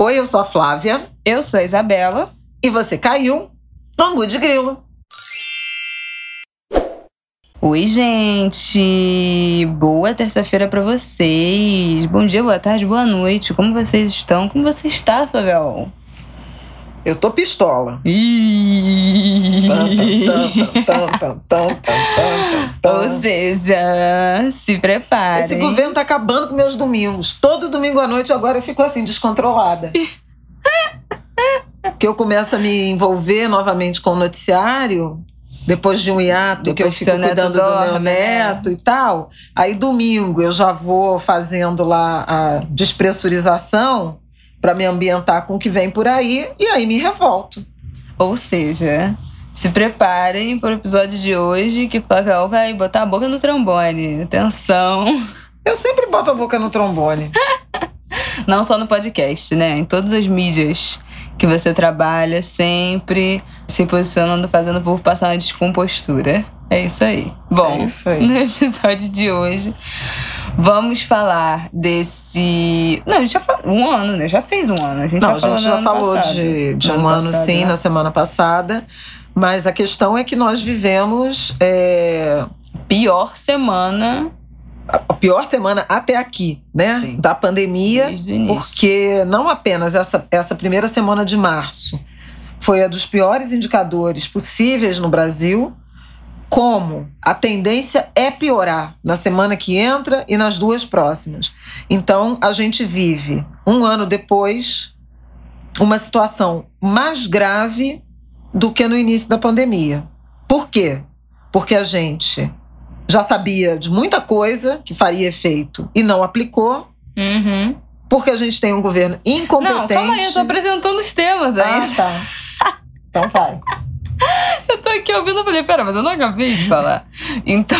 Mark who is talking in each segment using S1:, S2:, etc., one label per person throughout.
S1: Oi, eu sou a Flávia.
S2: Eu sou a Isabela.
S1: E você caiu no Angu de Grilo.
S2: Oi, gente! Boa terça-feira para vocês. Bom dia, boa tarde, boa noite. Como vocês estão? Como você está, Flavel?
S1: Eu tô pistola.
S2: Ou seja, se prepare.
S1: Esse governo tá acabando com meus domingos. Todo domingo à noite agora eu fico assim, descontrolada. que eu começo a me envolver novamente com o noticiário depois de um hiato depois que eu fico cuidando dorme, do meu né? neto né? e tal. Aí domingo eu já vou fazendo lá a despressurização para me ambientar com o que vem por aí e aí me revolto.
S2: Ou seja, se preparem para o episódio de hoje que Flavel vai botar a boca no trombone. Atenção.
S1: Eu sempre boto a boca no trombone.
S2: Não só no podcast, né? Em todas as mídias que você trabalha, sempre se posicionando, fazendo o povo passar uma descompostura. É isso aí. Bom,
S1: é isso aí.
S2: no episódio de hoje, vamos falar desse. Não, a gente já falou. Um ano, né? Já fez um ano. A gente
S1: Não,
S2: já
S1: a gente já falou
S2: passado.
S1: de, de um ano, passado, sim, né? na semana passada. Mas a questão é que nós vivemos. É...
S2: Pior semana
S1: a pior semana até aqui, né?
S2: Sim.
S1: Da pandemia, porque não apenas essa, essa primeira semana de março foi a dos piores indicadores possíveis no Brasil, como a tendência é piorar na semana que entra e nas duas próximas. Então, a gente vive, um ano depois, uma situação mais grave do que no início da pandemia. Por quê? Porque a gente já sabia de muita coisa que faria efeito e não aplicou.
S2: Uhum.
S1: Porque a gente tem um governo incompetente.
S2: Não, calma aí, eu tô apresentando os temas aí.
S1: Ah, tá. então vai.
S2: eu tô aqui ouvindo e falei, pera, mas eu não acabei de falar. Então,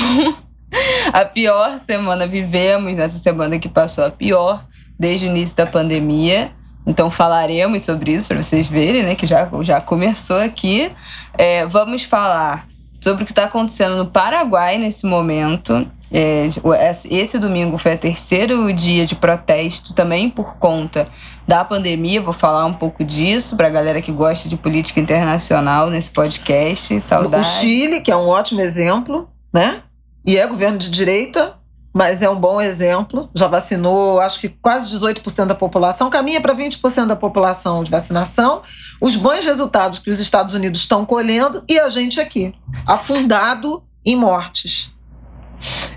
S2: a pior semana vivemos nessa semana que passou, a pior desde o início da pandemia. Então falaremos sobre isso para vocês verem, né? Que já, já começou aqui. É, vamos falar sobre o que está acontecendo no Paraguai nesse momento. É, esse domingo foi o terceiro dia de protesto, também por conta da pandemia. Vou falar um pouco disso para a galera que gosta de política internacional nesse podcast. Saudade.
S1: O Chile, que é um ótimo exemplo, né? E é governo de direita, mas é um bom exemplo. Já vacinou, acho que quase 18% da população, caminha para 20% da população de vacinação. Os bons resultados que os Estados Unidos estão colhendo e a gente aqui, afundado em mortes.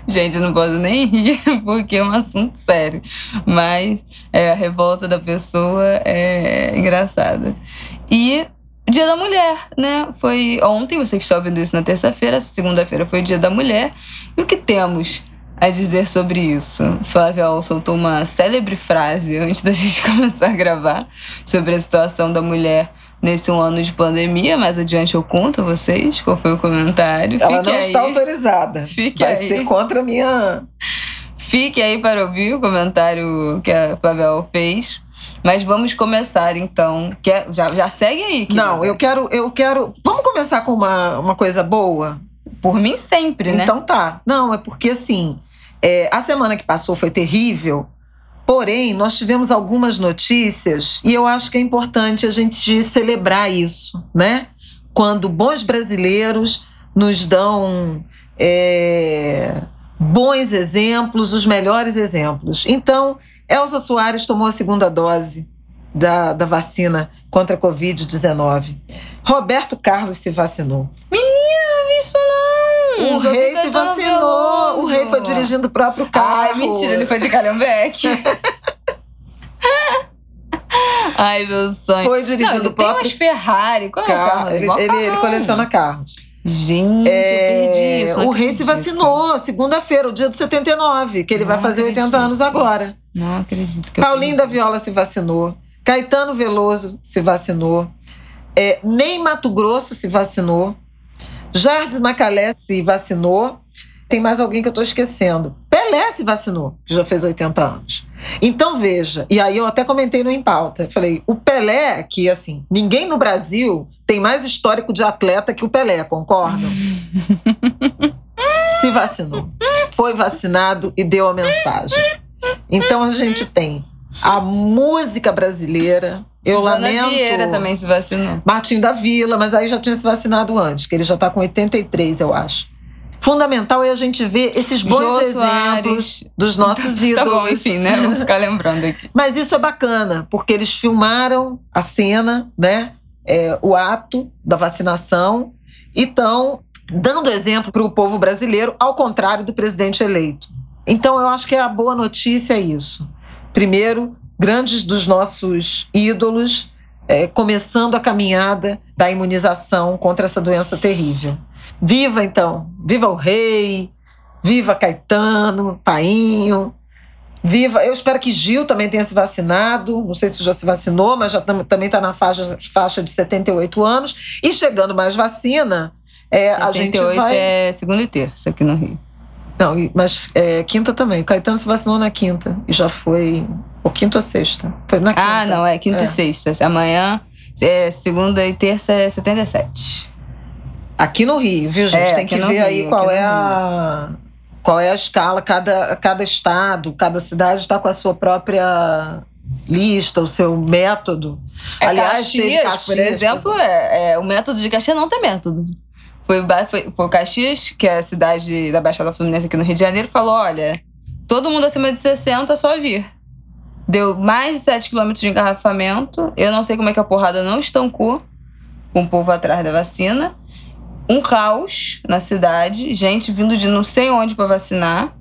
S2: Gente, eu não posso nem rir porque é um assunto sério. Mas é, a revolta da pessoa é engraçada. E Dia da Mulher, né? Foi ontem, você que está ouvindo isso na terça-feira, segunda-feira foi o Dia da Mulher. E o que temos a dizer sobre isso. Flávia soltou uma célebre frase antes da gente começar a gravar sobre a situação da mulher nesse um ano de pandemia. Mais adiante eu conto a vocês qual foi o comentário.
S1: Ela
S2: Fique
S1: não
S2: aí.
S1: está autorizada.
S2: Fique
S1: Vai
S2: aí.
S1: ser contra a minha.
S2: Fique aí para ouvir o comentário que a Flávia fez. Mas vamos começar então. Quer, já, já segue aí. Querida.
S1: Não, eu quero, eu quero. Vamos começar com uma, uma coisa boa?
S2: Por mim sempre, né?
S1: Então tá. Não, é porque assim. É, a semana que passou foi terrível, porém, nós tivemos algumas notícias e eu acho que é importante a gente celebrar isso, né? Quando bons brasileiros nos dão é, bons exemplos, os melhores exemplos. Então, Elza Soares tomou a segunda dose da, da vacina contra a Covid-19. Roberto Carlos se vacinou.
S2: Menina, isso não!
S1: O rei se vacinou. O rei foi dirigindo o próprio carro.
S2: Ai, mentira, ele foi de Calhambeque. Ai, meu sonho.
S1: Foi dirigindo
S2: não,
S1: o próprio
S2: tem umas Ferrari. Qual
S1: carro.
S2: é o carro?
S1: Ele, ele, ele, coleciona carros.
S2: Gente, é, eu perdi isso.
S1: O rei se vacinou segunda-feira, o dia do 79, que ele
S2: não
S1: vai fazer
S2: acredito.
S1: 80 anos agora.
S2: Não acredito. Que
S1: Paulinho da Viola se vacinou. Caetano Veloso se vacinou. É, Ney Mato Grosso se vacinou. Jardim Macalé se vacinou. Tem mais alguém que eu estou esquecendo. Pelé se vacinou, que já fez 80 anos. Então veja, e aí eu até comentei no Em Pauta. Falei, o Pelé, que assim, ninguém no Brasil tem mais histórico de atleta que o Pelé, concordam? se vacinou. Foi vacinado e deu a mensagem. Então a gente tem a música brasileira. Eu
S2: Suzana
S1: lamento.
S2: Vieira também se vacinou.
S1: Martim da Vila, mas aí já tinha se vacinado antes, que ele já está com 83, eu acho. Fundamental é a gente ver esses bons
S2: Jô
S1: exemplos
S2: Soares.
S1: dos nossos
S2: Tá
S1: ídolos.
S2: bom, enfim, né? Vou ficar lembrando aqui.
S1: Mas isso é bacana, porque eles filmaram a cena, né? É, o ato da vacinação e estão dando exemplo para o povo brasileiro, ao contrário do presidente eleito. Então, eu acho que a boa notícia é isso. Primeiro, grandes dos nossos ídolos é, começando a caminhada da imunização contra essa doença terrível. Viva, então! Viva o rei! Viva Caetano, Painho, Viva! Eu espero que Gil também tenha se vacinado. Não sei se já se vacinou, mas já tam, também está na faixa, faixa de 78 anos. E chegando mais vacina, é, a gente
S2: 78
S1: vai.
S2: é segunda e terça aqui no Rio.
S1: Não, mas é, quinta também. O Caetano se vacinou na quinta. E já foi. Ou quinta ou sexta? Foi na quinta.
S2: Ah, não, é quinta
S1: É.
S2: e sexta. Amanhã, é, segunda e terça é 77.
S1: Aqui no Rio, viu, gente?
S2: É,
S1: Tem que ver
S2: Rio,
S1: aí qual é a. Qual é a escala? Cada, cada estado, cada cidade está com a sua própria lista, o seu método.
S2: É,
S1: Aliás, teve
S2: Caxias,
S1: Caxias,
S2: por exemplo, é, é, o método de Caxias não tem método. Foi, foi, foi o Caxias, que é a cidade da Baixada Fluminense aqui no Rio de Janeiro, falou: olha, todo mundo acima de 60 é só vir. Deu mais de 7 km de engarrafamento. Eu não sei como é que a porrada não estancou com o povo atrás da vacina. Um caos na cidade, gente vindo de não sei onde para vacinar.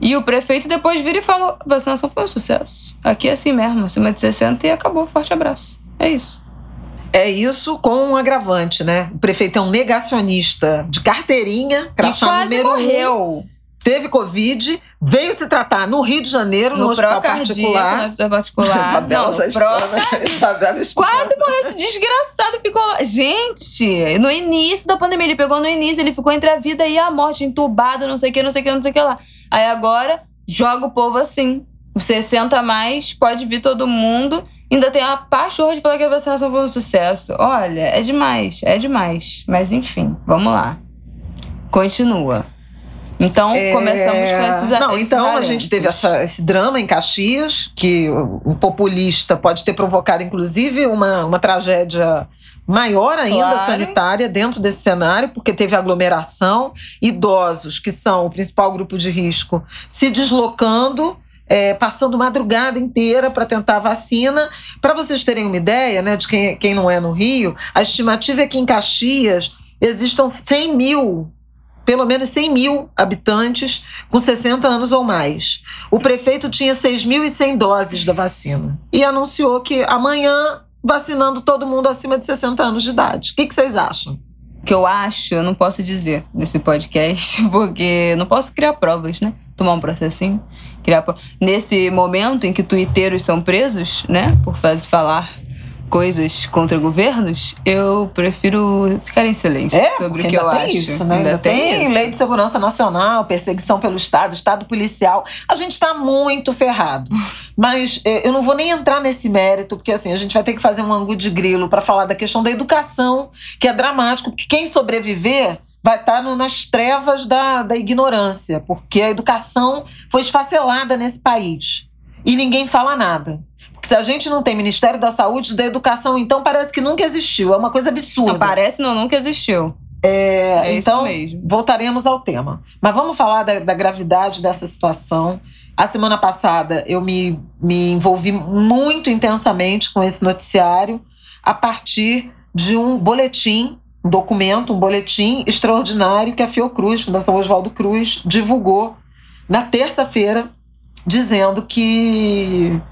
S2: E o prefeito depois vira e falou: vacinação foi um sucesso. Aqui é assim mesmo, acima de 60 e acabou. Forte abraço. É isso.
S1: É isso com um agravante, né? O prefeito é um negacionista de carteirinha,
S2: E
S1: crachá
S2: quase
S1: número um,
S2: morreu.
S1: Teve Covid, veio se tratar no Rio de Janeiro, no,
S2: No
S1: hospital
S2: pró-cardíaco,
S1: particular.
S2: no hospital particular.
S1: Isabela
S2: Não,
S1: já explana. Isabela.
S2: Quase morreu esse desgraçado. Ficou lá. Gente, no início da pandemia, ele pegou no início, ele ficou entre a vida e a morte, entubado, não sei o que, não sei o que, não sei o que lá. Aí agora, joga o povo assim. 60 a mais, pode vir todo mundo. Ainda tem a pachorra de falar que a vacinação foi um sucesso. Olha, é demais, é demais. Mas enfim, vamos lá. Continua. Então,
S1: É,
S2: começamos com esses
S1: Não,
S2: esses
S1: então a gente teve essa- esse drama em Caxias, que um populista pode ter provocado, inclusive, uma, uma tragédia maior ainda
S2: Claro.
S1: sanitária dentro desse cenário, porque teve aglomeração, idosos, que são o principal grupo de risco, se deslocando. é, passando madrugada inteira para tentar a vacina. Para vocês terem uma ideia né, de quem, quem não é no Rio, a estimativa é que em Caxias existam 100 mil pelo menos 100 mil habitantes com 60 anos ou mais. O prefeito tinha 6.100 doses da vacina e anunciou que amanhã vacinando todo mundo acima de 60 anos de idade. O que, que vocês acham?
S2: que eu acho, eu não posso dizer nesse podcast, porque não posso criar provas, né? Tomar um processinho, criar pro... Nesse momento em que tuiteiros são presos, né? Por fazer falar coisas contra governos, eu prefiro ficar em silêncio sobre o que eu
S1: ainda tem
S2: acho.
S1: isso, né? Ainda, tem,
S2: isso.
S1: lei de segurança nacional, perseguição pelo Estado, Estado policial. A gente está muito ferrado. Mas eh, eu não vou nem entrar nesse mérito, porque assim, a gente vai ter que fazer um ângulo de grilo para falar da questão da educação, que é dramático, porque quem sobreviver vai estar no- nas trevas da, da ignorância, porque a educação foi esfacelada nesse país. E ninguém fala nada. Se a gente não tem Ministério da Saúde, da Educação, então parece que nunca existiu. É uma coisa absurda.
S2: Não parece, não, nunca existiu.
S1: É,
S2: É
S1: então, voltaremos ao tema. Mas vamos falar da, da gravidade dessa situação. A semana passada eu me, me envolvi muito intensamente com esse noticiário a partir de um boletim, um documento, um boletim extraordinário que a Fiocruz, Fundação Oswaldo Cruz, divulgou na terça-feira, dizendo que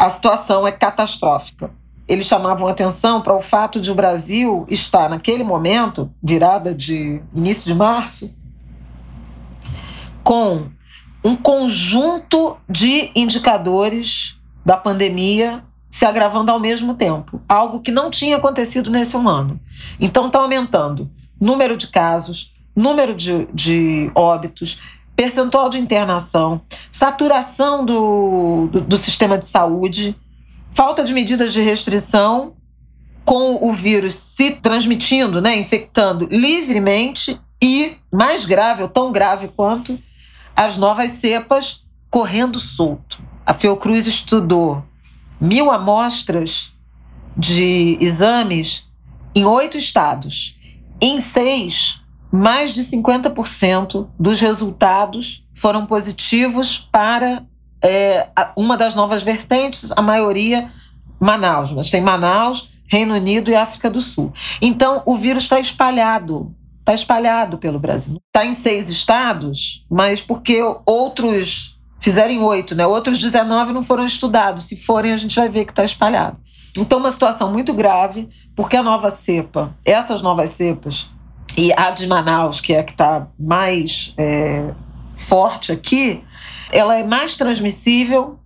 S1: a situação é catastrófica eles chamavam atenção para o fato de o Brasil estar, naquele momento, virada de início de março, com um conjunto de indicadores da pandemia se agravando ao mesmo tempo. Algo que não tinha acontecido nesse ano. Então, está aumentando número de casos, número de, de óbitos, percentual de internação, saturação do, do, do sistema de saúde falta de medidas de restrição, com o vírus se transmitindo, né, infectando livremente e, mais grave, ou tão grave quanto, as novas cepas correndo solto. A Fiocruz estudou mil amostras de exames em oito estados. Em seis, mais de 50% dos resultados foram positivos para é, uma das novas vertentes, a maioria Manaus, mas tem Manaus, Reino Unido e África do Sul. Então, o vírus está espalhado, está espalhado pelo Brasil. Está em seis estados, mas porque outros fizerem oito, né? Outros 19 não foram estudados. Se forem, a gente vai ver que está espalhado. Então, uma situação muito grave, porque a nova cepa, essas novas cepas, e a de Manaus, que é a que está mais é, forte aqui, ela é mais transmissível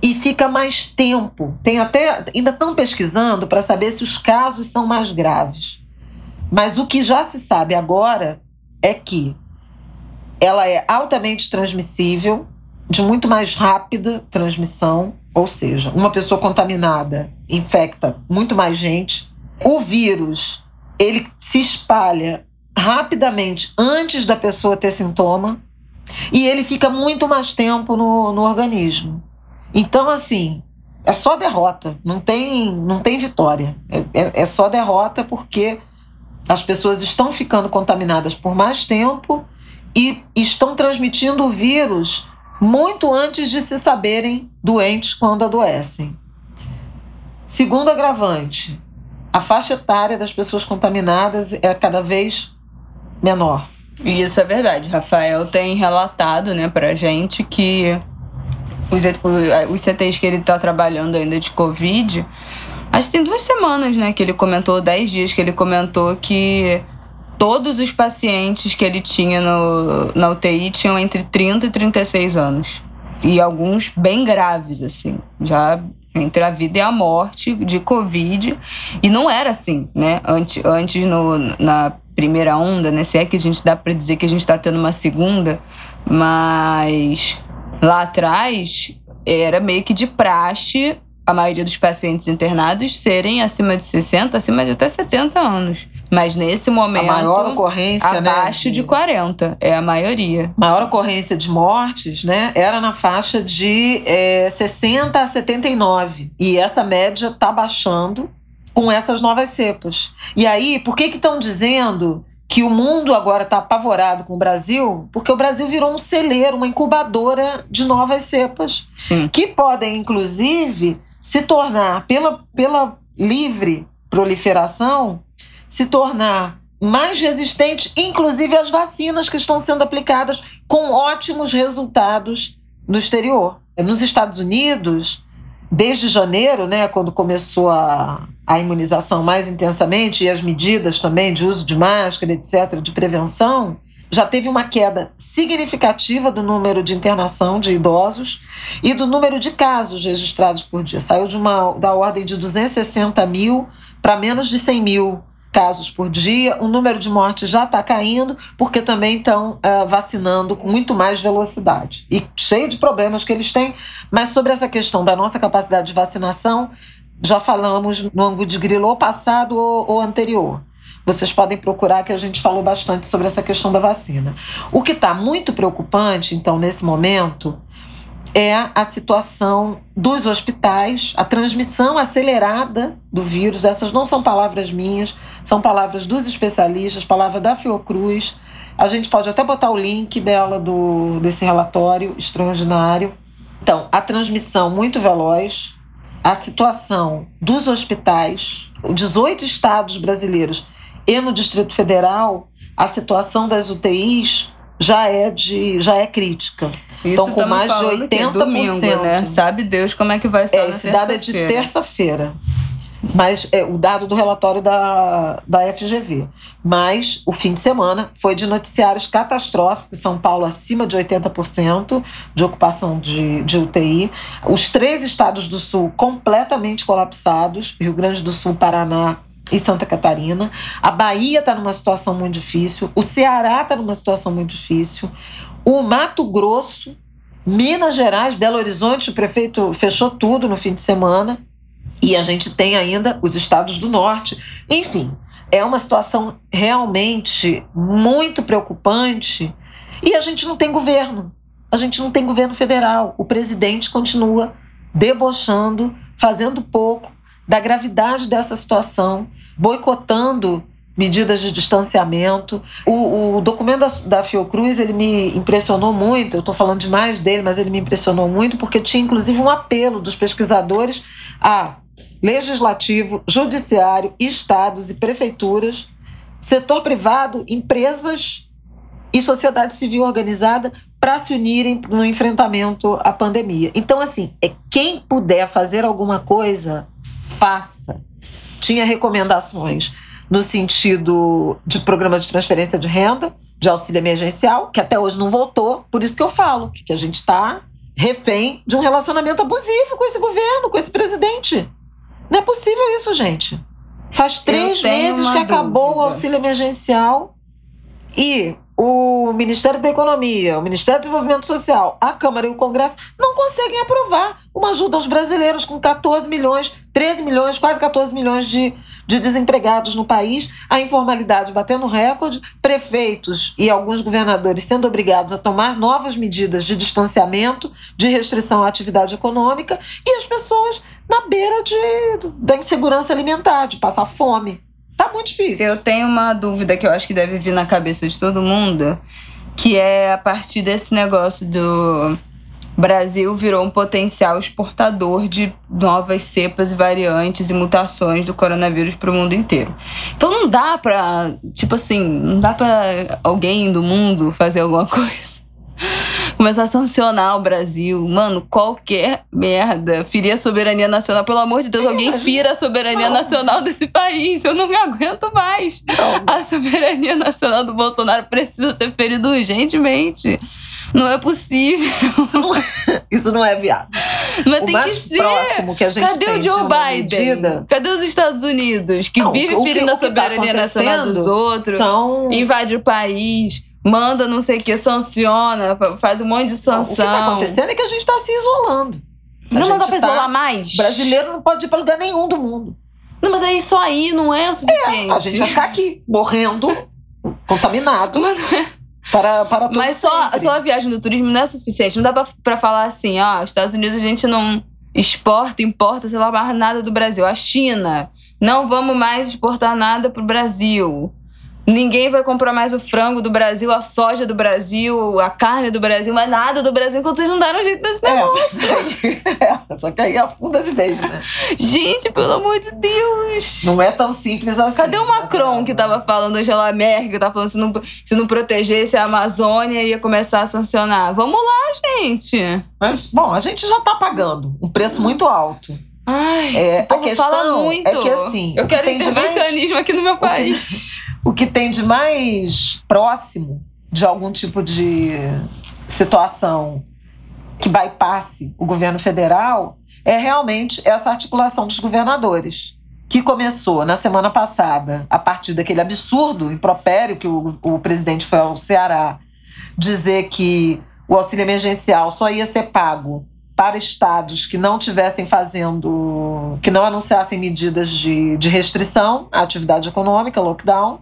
S1: e fica mais tempo. Tem até ainda estão pesquisando para saber se os casos são mais graves. Mas o que já se sabe agora é que ela é altamente transmissível, de muito mais rápida transmissão, ou seja, uma pessoa contaminada infecta muito mais gente. O vírus, ele se espalha rapidamente antes da pessoa ter sintoma e ele fica muito mais tempo no, no organismo. Então, assim, é só derrota, não tem, não tem vitória. É, é, é só derrota porque as pessoas estão ficando contaminadas por mais tempo e estão transmitindo o vírus muito antes de se saberem doentes quando adoecem. Segundo agravante, a faixa etária das pessoas contaminadas é cada vez menor.
S2: Isso é verdade. Rafael tem relatado né, pra gente que os, os CTs que ele está trabalhando ainda de Covid, acho que tem duas semanas, né, que ele comentou, dez dias que ele comentou que todos os pacientes que ele tinha no, na UTI tinham entre 30 e 36 anos. E alguns bem graves, assim, já entre a vida e a morte de Covid. E não era assim, né? Antes, antes no, na primeira onda, né? Se é que a gente dá para dizer que a gente está tendo uma segunda, mas lá atrás era meio que de praxe a maioria dos pacientes internados serem acima de 60, acima de até 70 anos. Mas nesse momento. A
S1: maior ocorrência,
S2: né, abaixo né? de 40, é a maioria.
S1: Maior ocorrência de mortes, né? Era na faixa de é, 60 a 79. E essa média está baixando com essas novas cepas. E aí, por que estão dizendo que o mundo agora está apavorado com o Brasil? Porque o Brasil virou um celeiro, uma incubadora de novas cepas.
S2: Sim.
S1: Que podem, inclusive, se tornar, pela, pela livre proliferação, se tornar mais resistente, inclusive às vacinas que estão sendo aplicadas com ótimos resultados no exterior. Nos Estados Unidos, desde janeiro, né, quando começou a, a imunização mais intensamente e as medidas também de uso de máscara, etc., de prevenção, já teve uma queda significativa do número de internação de idosos e do número de casos registrados por dia. Saiu de uma, da ordem de 260 mil para menos de 100 mil casos por dia. O número de mortes já está caindo, porque também estão uh, vacinando com muito mais velocidade. E cheio de problemas que eles têm. Mas sobre essa questão da nossa capacidade de vacinação, já falamos no ângulo de grilo ou passado ou, ou anterior. Vocês podem procurar que a gente falou bastante sobre essa questão da vacina. O que está muito preocupante, então, nesse momento, é a situação dos hospitais, a transmissão acelerada do vírus. Essas não são palavras minhas, são palavras dos especialistas, palavras da Fiocruz. A gente pode até botar o link, Bela, do, desse relatório extraordinário. Então, a transmissão muito veloz, a situação dos hospitais, 18 estados brasileiros e no Distrito Federal, a situação das UTIs já é de já é crítica.
S2: Então com mais de 80%, domingo, né? Sabe Deus como é que vai estar é,
S1: esse dado é de terça-feira. Mas é o dado do relatório da, da FGV. Mas o fim de semana foi de noticiários catastróficos. São Paulo acima de 80% de ocupação de, de UTI. Os três estados do sul completamente colapsados: Rio Grande do Sul, Paraná e Santa Catarina. A Bahia está numa situação muito difícil, o Ceará está numa situação muito difícil, o Mato Grosso, Minas Gerais, Belo Horizonte, o prefeito fechou tudo no fim de semana. E a gente tem ainda os estados do norte. Enfim, é uma situação realmente muito preocupante. E a gente não tem governo. a gente não tem governo federal. O presidente continua debochando, fazendo pouco da gravidade dessa situação, boicotando medidas de distanciamento. O, o documento da, da, Fiocruz ele me impressionou muito. Eu estou falando demais dele, mas ele me impressionou muito porque tinha inclusive um apelo dos pesquisadores a legislativo, judiciário, estados e prefeituras, setor privado, empresas e sociedade civil organizada para se unirem no enfrentamento à pandemia. Então, assim, é quem puder fazer alguma coisa, faça. Tinha recomendações no sentido de programa de transferência de renda, de auxílio emergencial, que até hoje não voltou. Por isso que eu falo que a gente está refém de um relacionamento abusivo com esse governo, com esse presidente. Não é possível isso, gente. Faz três meses que acabou dúvida. o auxílio emergencial e o Ministério da Economia, o Ministério do Desenvolvimento Social, a Câmara e o Congresso não conseguem aprovar uma ajuda aos brasileiros com 14 milhões, 13 milhões, quase 14 milhões de, de desempregados no país, a informalidade batendo recorde, prefeitos e alguns governadores sendo obrigados a tomar novas medidas de distanciamento, de restrição à atividade econômica e as pessoas na beira de, da insegurança alimentar, de passar fome. Tá muito difícil.
S2: Eu tenho uma dúvida que eu acho que deve vir na cabeça de todo mundo, que é a partir desse negócio do Brasil virou um potencial exportador de novas cepas variantes e mutações do coronavírus para o mundo inteiro. Então não dá para, tipo assim, não dá para alguém do mundo fazer alguma coisa começar a sancionar o Brasil. Mano, qualquer merda. Ferir a soberania nacional. Pelo amor de Deus, alguém fira a soberania nacional desse país. Eu não me aguento mais. A soberania nacional do Bolsonaro precisa ser ferida urgentemente. Não é possível.
S1: Isso não é, isso não é viável.
S2: Mas
S1: o
S2: tem
S1: mais
S2: que ser.
S1: próximo que a gente
S2: Cadê
S1: tem
S2: o Joe Biden?
S1: Medida...
S2: Cadê os Estados Unidos? Que
S1: não,
S2: vive ferindo a soberania tá nacional dos outros,
S1: são...
S2: invade o país manda não sei o que, sanciona, faz um monte de sanção. O que
S1: tá acontecendo é que a gente tá se isolando.
S2: A não dá pra tá... isolar mais?
S1: Brasileiro não pode ir pra lugar nenhum do mundo.
S2: Não, mas aí só aí não é o suficiente.
S1: É, a gente vai ficar aqui, morrendo, contaminado. Mas não é. Para, para
S2: Mas só, só a viagem do turismo não é suficiente. Não dá pra, pra falar assim, ó, Estados Unidos a gente não exporta, importa, sei lá, mais nada do Brasil. A China, não vamos mais exportar nada pro Brasil. Ninguém vai comprar mais o frango do Brasil, a soja do Brasil, a carne do Brasil, mas nada do Brasil, enquanto vocês não deram jeito nesse é,
S1: negócio. É, só que aí afunda de vez, né?
S2: Gente, pelo amor de Deus!
S1: Não é tão simples assim.
S2: Cadê o Macron que tava falando, Angela Merkel, que tava falando se não, se não protegesse a Amazônia ia começar a sancionar? Vamos lá, gente!
S1: Mas, bom, a gente já tá pagando um preço muito alto.
S2: Ai, é, esse povo fala muito.
S1: É que assim.
S2: Eu quero intervencionismo mais, aqui no meu país.
S1: O que, tem de mais próximo de algum tipo de situação que bypasse o governo federal é realmente essa articulação dos governadores, que começou na semana passada, a partir daquele absurdo impropério que o, o presidente foi ao Ceará dizer que o auxílio emergencial só ia ser pago para estados que não tivessem fazendo, que não anunciassem medidas de, de restrição à atividade econômica, lockdown,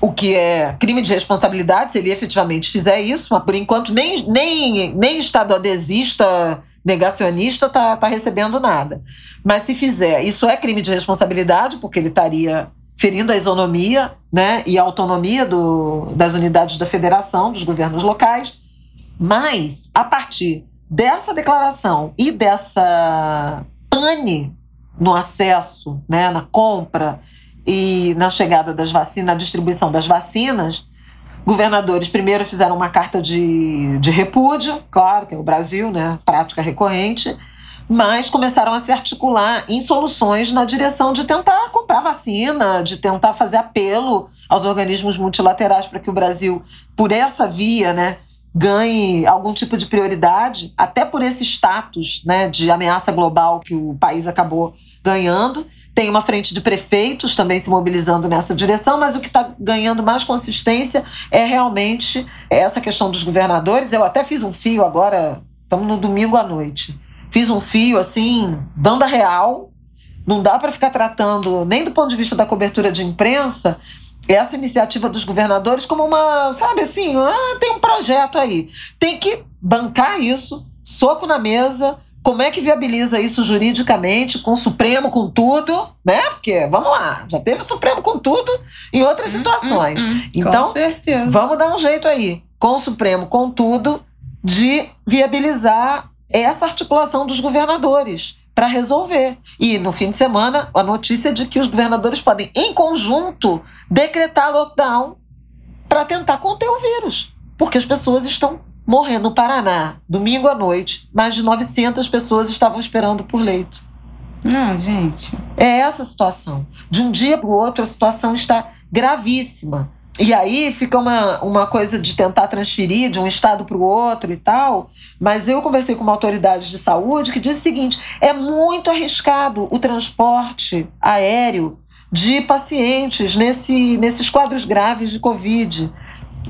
S1: o que é crime de responsabilidade se ele efetivamente fizer isso, mas por enquanto nem, nem, nem estado adesista, negacionista está tá recebendo nada. Mas se fizer, isso é crime de responsabilidade, porque ele estaria ferindo a isonomia né, e a autonomia do, das unidades da federação, dos governos locais. Mas, a partir dessa declaração e dessa pane no acesso, né, na compra e na chegada das vacinas, na distribuição das vacinas, governadores primeiro fizeram uma carta de, de repúdio, claro, que é o Brasil, né, prática recorrente, mas começaram a se articular em soluções na direção de tentar comprar vacina, de tentar fazer apelo aos organismos multilaterais para que o Brasil, por essa via, né, ganhe algum tipo de prioridade, até por esse status né, de ameaça global que o país acabou ganhando. Tem uma frente de prefeitos também se mobilizando nessa direção, mas o que está ganhando mais consistência é realmente essa questão dos governadores. Eu até fiz um fio agora, estamos no domingo à noite. Fiz um fio assim, dando a real. Não dá para ficar tratando, nem do ponto de vista da cobertura de imprensa, essa iniciativa dos governadores como uma, sabe assim, ah, tem um projeto aí. Tem que bancar isso, soco na mesa. Como é que viabiliza isso juridicamente, com o Supremo, com tudo, né? Porque, vamos lá, já teve o Supremo com tudo em outras hum, situações. Hum, hum, então, vamos dar um jeito aí, com o Supremo, com tudo, de viabilizar essa articulação dos governadores para resolver. E no fim de semana, a notícia de que os governadores podem, em conjunto, decretar lockdown para tentar conter o vírus. Porque as pessoas estão morrendo no Paraná. Domingo à noite, mais de 900 pessoas estavam esperando por leito.
S2: Não, gente.
S1: É essa a situação. De um dia para o outro, a situação está gravíssima. E aí fica uma, uma coisa de tentar transferir de um estado para o outro e tal. Mas eu conversei com uma autoridade de saúde que disse o seguinte: é muito arriscado o transporte aéreo de pacientes nesse, nesses quadros graves de Covid.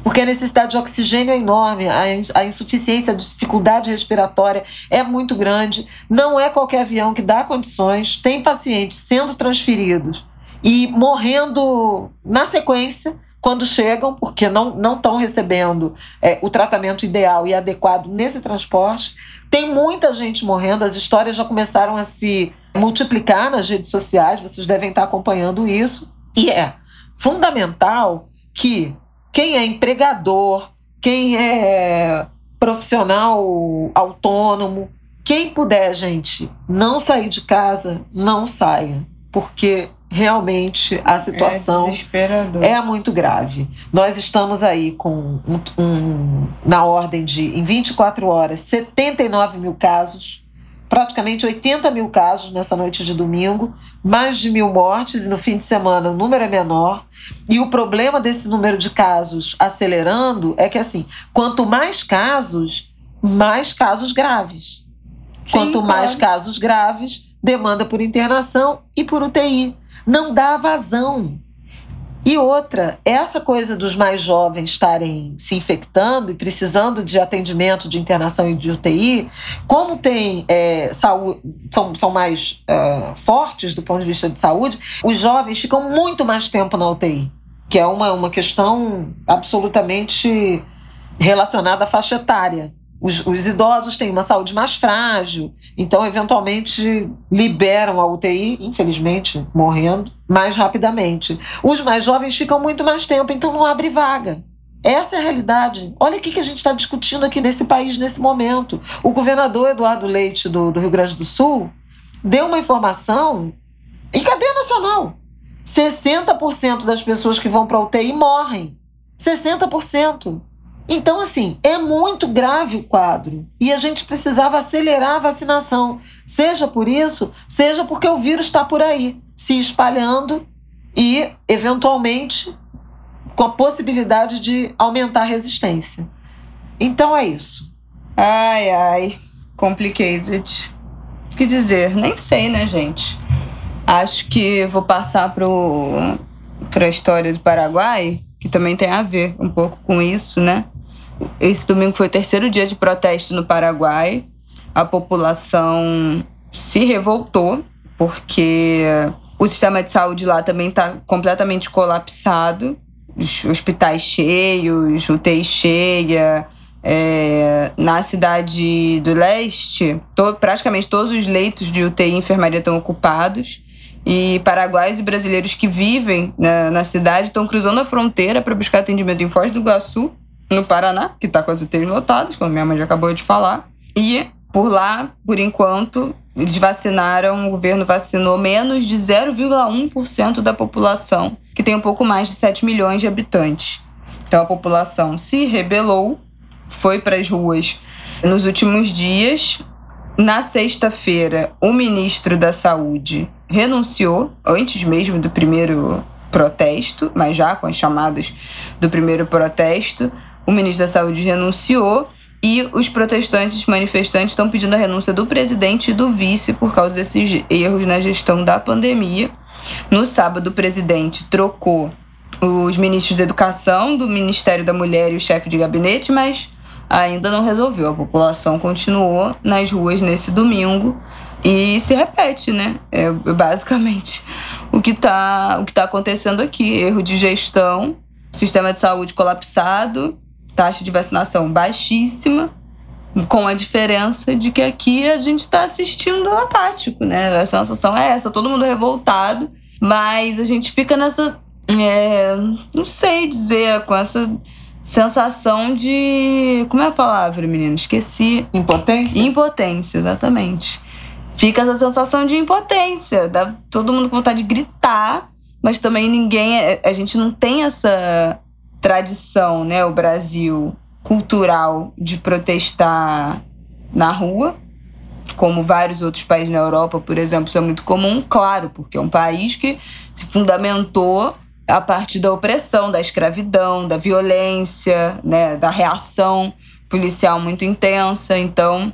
S1: Porque a necessidade de oxigênio é enorme, a insuficiência, a dificuldade respiratória é muito grande. Não é qualquer avião que dá condições. Tem pacientes sendo transferidos e morrendo na sequência quando chegam, porque não estão recebendo é, o tratamento ideal e adequado nesse transporte. Tem muita gente morrendo, as histórias já começaram a se multiplicar nas redes sociais, vocês devem estar acompanhando isso. E é fundamental que quem é empregador, quem é profissional autônomo, quem puder, gente, não sair de casa, não saia, porque realmente a situação
S2: é,
S1: é, muito grave. Nós estamos aí com um, um, na ordem de, em 24 horas, 79 mil casos, praticamente 80 mil casos nessa noite de domingo, mais de mil mortes, e no fim de semana o número é menor. E o problema desse número de casos acelerando é que, assim, quanto mais casos, mais casos graves. Sim, quanto claro. mais casos graves, demanda por internação e por UTI não dá vazão. E outra, essa coisa dos mais jovens estarem se infectando e precisando de atendimento de internação e de UTI, como tem é, saúde, são, são mais é, fortes do ponto de vista de saúde, os jovens ficam muito mais tempo na UTI, que é uma, uma questão absolutamente relacionada à faixa etária. Os, os, idosos têm uma saúde mais frágil, então, eventualmente, liberam a UTI, infelizmente, morrendo, mais rapidamente. Os mais jovens ficam muito mais tempo, então não abre vaga. Essa é a realidade. Olha o que a gente está discutindo aqui nesse país nesse momento. O governador Eduardo Leite, do, do Rio Grande do Sul, deu uma informação em cadeia nacional. 60% das pessoas que vão para a UTI morrem. 60%. Então, assim, é muito grave o quadro e a gente precisava acelerar a vacinação, seja por isso, seja porque o vírus está por aí, se espalhando e, eventualmente, com a possibilidade de aumentar a resistência. Então é isso.
S2: Ai, ai, complicated. Que dizer? Nem sei, né, gente? Acho que vou passar pro, a história do Paraguai, que também tem a ver um pouco com isso, né? Esse domingo foi o terceiro dia de protesto no Paraguai. A população se revoltou porque o sistema de saúde lá também está completamente colapsado. Os hospitais cheios, UTI cheia. É, na cidade do leste, to, praticamente todos os leitos de UTI e enfermaria estão ocupados. E paraguaios e brasileiros que vivem na, na cidade estão cruzando a fronteira para buscar atendimento em Foz do Iguaçu no Paraná, que está com as UTIs lotadas, como minha mãe já acabou de falar. E por lá, por enquanto, eles vacinaram, o governo vacinou menos de 0,1% da população, que tem um pouco mais de 7 milhões de habitantes. Então a população se rebelou, foi para as ruas nos últimos dias. Na sexta-feira, o ministro da Saúde renunciou, antes mesmo do primeiro protesto, mas já com as chamadas do primeiro protesto o ministro da Saúde renunciou e os protestantes manifestantes estão pedindo a renúncia do presidente e do vice por causa desses erros na gestão da pandemia. No sábado, o presidente trocou os ministros da Educação, do Ministério da Mulher e o chefe de gabinete, mas ainda não resolveu. A população continuou nas ruas nesse domingo e se repete, né? É basicamente o que está tá acontecendo aqui. Erro de gestão, sistema de saúde colapsado, taxa de vacinação baixíssima, com a diferença de que aqui a gente está assistindo apático, né? A sensação é essa, todo mundo revoltado, mas a gente fica nessa. É, não sei dizer, com essa sensação de. Como é a palavra, menino? Esqueci.
S1: Impotência?
S2: Impotência, exatamente. Fica essa sensação de impotência. Dá todo mundo com vontade de gritar, mas também ninguém. A gente não tem essa tradição, né? O Brasil cultural de protestar na rua, como vários outros países na Europa, por exemplo, isso é muito comum, claro, porque é um país que se fundamentou a partir da opressão, da escravidão, da violência, né, da reação policial muito intensa, então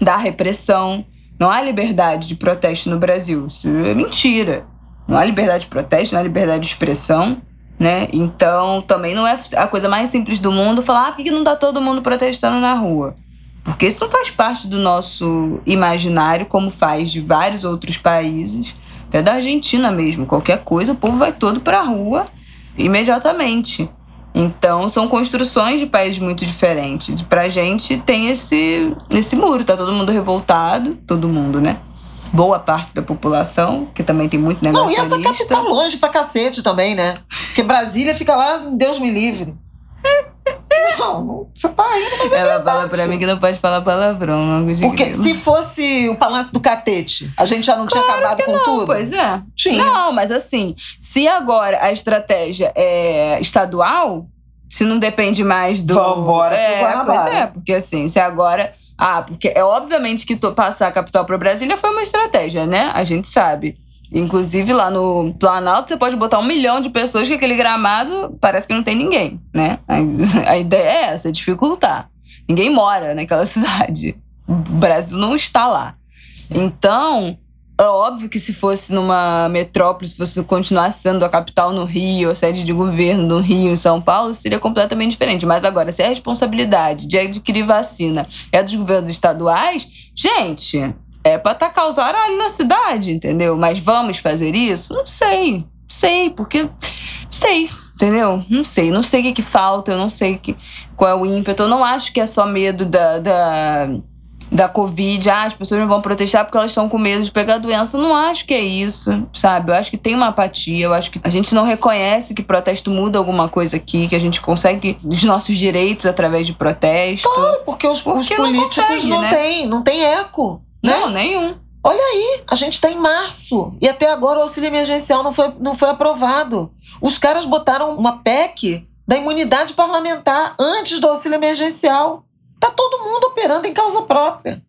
S2: da repressão. Não há liberdade de protesto no Brasil. Isso é mentira. Não há liberdade de protesto, não há liberdade de expressão, né? Então também não é a coisa mais simples do mundo falar ah, por que não tá todo mundo protestando na rua? Porque isso não faz parte do nosso imaginário, como faz de vários outros países até da Argentina mesmo. Qualquer coisa, o povo vai todo para a rua imediatamente. Então, são construções de países muito diferentes. Pra gente tem esse, esse muro, tá todo mundo revoltado, todo mundo, né? Boa parte da população, que também tem muito negócio.
S1: Não, e essa capital longe pra cacete também, né? Porque Brasília fica lá, Deus me livre. Não, você tá indo, mas é
S2: Ela
S1: verdade.
S2: fala pra mim que não pode falar palavrão, não de
S1: Porque
S2: grilo.
S1: se fosse o Palácio do Catete, a gente já não tinha acabado com
S2: não,
S1: tudo?
S2: Pois é.
S1: Tinha.
S2: Não, mas assim, se agora a estratégia é estadual, se não depende mais do.
S1: Vambora
S2: é,
S1: Guanabara.
S2: pois é, porque assim, se agora. Ah, porque é obviamente que passar a capital para Brasília foi uma estratégia, né? A gente sabe. Inclusive lá no Planalto você pode botar um milhão de pessoas que aquele gramado parece que não tem ninguém, né? A, a ideia é essa, dificultar. Ninguém mora naquela cidade. O Brasil não está lá. Então, é óbvio que se fosse numa metrópole, se fosse continuar sendo a capital no Rio, a sede de governo no Rio, em São Paulo, seria completamente diferente. Mas agora, se a responsabilidade de adquirir vacina é dos governos estaduais, gente, é pra tacar os aralhos na cidade, entendeu? Mas vamos fazer isso? Não sei. Sei, porque. Sei, entendeu? Não sei. Não sei o que, que falta, eu não sei que, qual é o ímpeto. Eu não acho que é só medo da. da da Covid, ah, as pessoas não vão protestar porque elas estão com medo de pegar a doença. Eu não acho que é isso, sabe? Eu acho que tem uma apatia, eu acho que a gente não reconhece que protesto muda alguma coisa aqui, que a gente consegue os nossos direitos através de protesto.
S1: Porque os,
S2: Porque
S1: os
S2: não
S1: políticos
S2: consegue,
S1: não
S2: né?
S1: têm, não tem eco. Né?
S2: Não, nenhum.
S1: Olha aí, a gente está em março e até agora o auxílio emergencial não foi, não foi aprovado. Os caras botaram uma PEC da imunidade parlamentar antes do auxílio emergencial. Tá todo mundo operando em causa própria.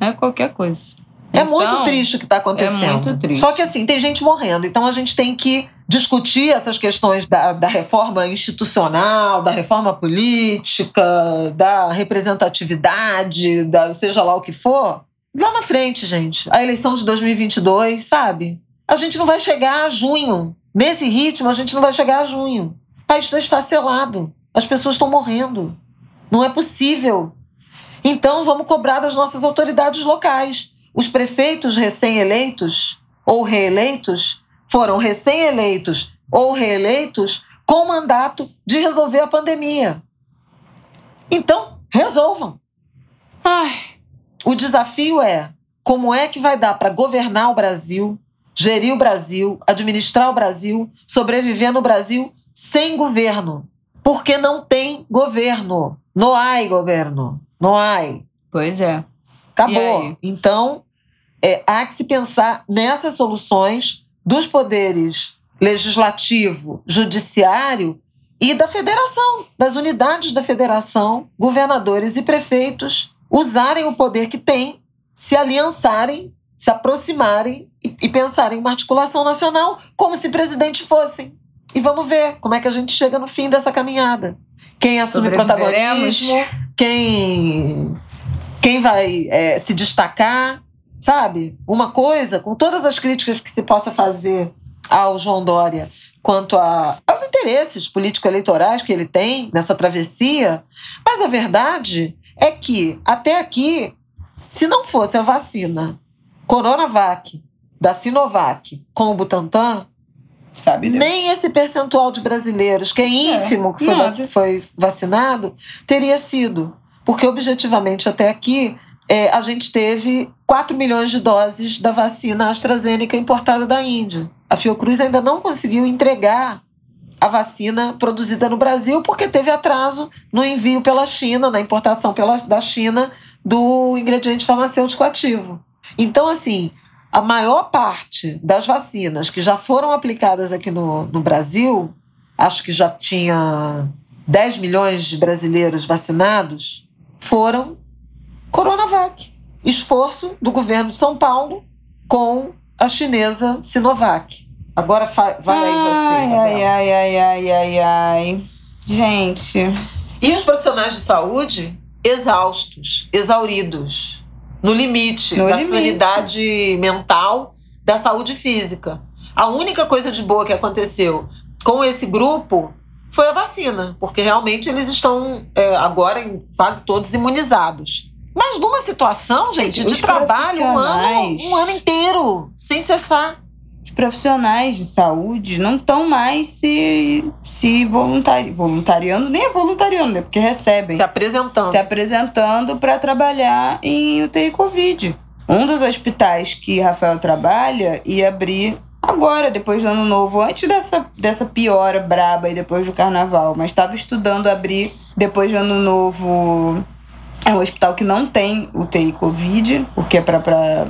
S2: É qualquer coisa.
S1: É
S2: Então,
S1: muito triste o que está acontecendo.
S2: é muito triste.
S1: Só que assim, tem gente morrendo. Então a gente tem que discutir essas questões da, da reforma institucional, da reforma política, da representatividade, da seja lá o que for, lá na frente, gente. A eleição de 2022, sabe? A gente não vai chegar a junho. Nesse ritmo, a gente não vai chegar a junho. O país está esfacelado. As pessoas estão morrendo. Não é possível. Então, vamos cobrar das nossas autoridades locais. Os prefeitos recém-eleitos ou reeleitos foram recém-eleitos ou reeleitos com mandato de resolver a pandemia. Então, resolvam.
S2: Ai,
S1: O desafio é como é que vai dar para governar o Brasil, gerir o Brasil, administrar o Brasil, sobreviver no Brasil sem governo. Porque não tem governo. Não há governo. Não há.
S2: pois é.
S1: Acabou. Então, é, há que se pensar nessas soluções dos poderes legislativo, judiciário e da federação, das unidades da federação, governadores e prefeitos usarem o poder que têm, se aliançarem, se aproximarem e, e pensarem em uma articulação nacional como se presidente fossem. E vamos ver como é que a gente chega no fim dessa caminhada. Quem assume protagonismo, quem quem vai é, se destacar, sabe? Uma coisa, com todas as críticas que se possa fazer ao João Dória quanto a, aos interesses político-eleitorais que ele tem nessa travessia, mas a verdade é que, até aqui, se não fosse a vacina Coronavac da Sinovac com o Butantan,
S2: Sabe Deus.
S1: nem esse percentual de brasileiros, que é ínfimo, é, que foi, foi vacinado, teria sido. Porque, objetivamente, até aqui, é, a gente teve 4 milhões de doses da vacina AstraZeneca importada da Índia. A Fiocruz ainda não conseguiu entregar a vacina produzida no Brasil porque teve atraso no envio pela China, na importação pela, da China do ingrediente farmacêutico ativo. Então, assim, a maior parte das vacinas que já foram aplicadas aqui no, no Brasil, acho que já tinha 10 milhões de brasileiros vacinados, foram Coronavac. Esforço do governo de São Paulo com a chinesa Sinovac. Agora vai aí você.
S2: Ai, ai, ai, ai, ai, ai. Gente.
S1: E os profissionais de saúde exaustos, exauridos, no limite no da limite. sanidade mental, da saúde física. A única coisa de boa que aconteceu com esse grupo foi a vacina, porque realmente eles estão é, agora quase todos imunizados. Mas numa situação, gente, de trabalho um ano, um ano inteiro, sem cessar.
S2: Profissionais de saúde não estão mais se, se voluntari, voluntariando, nem é voluntariando, né? Porque recebem.
S1: Se apresentando.
S2: Se apresentando para trabalhar em UTI Covid. Um dos hospitais que Rafael trabalha ia abrir agora, depois do ano novo, antes dessa, dessa piora braba e depois do carnaval, mas estava estudando abrir depois do ano novo é um hospital que não tem UTI Covid, porque é para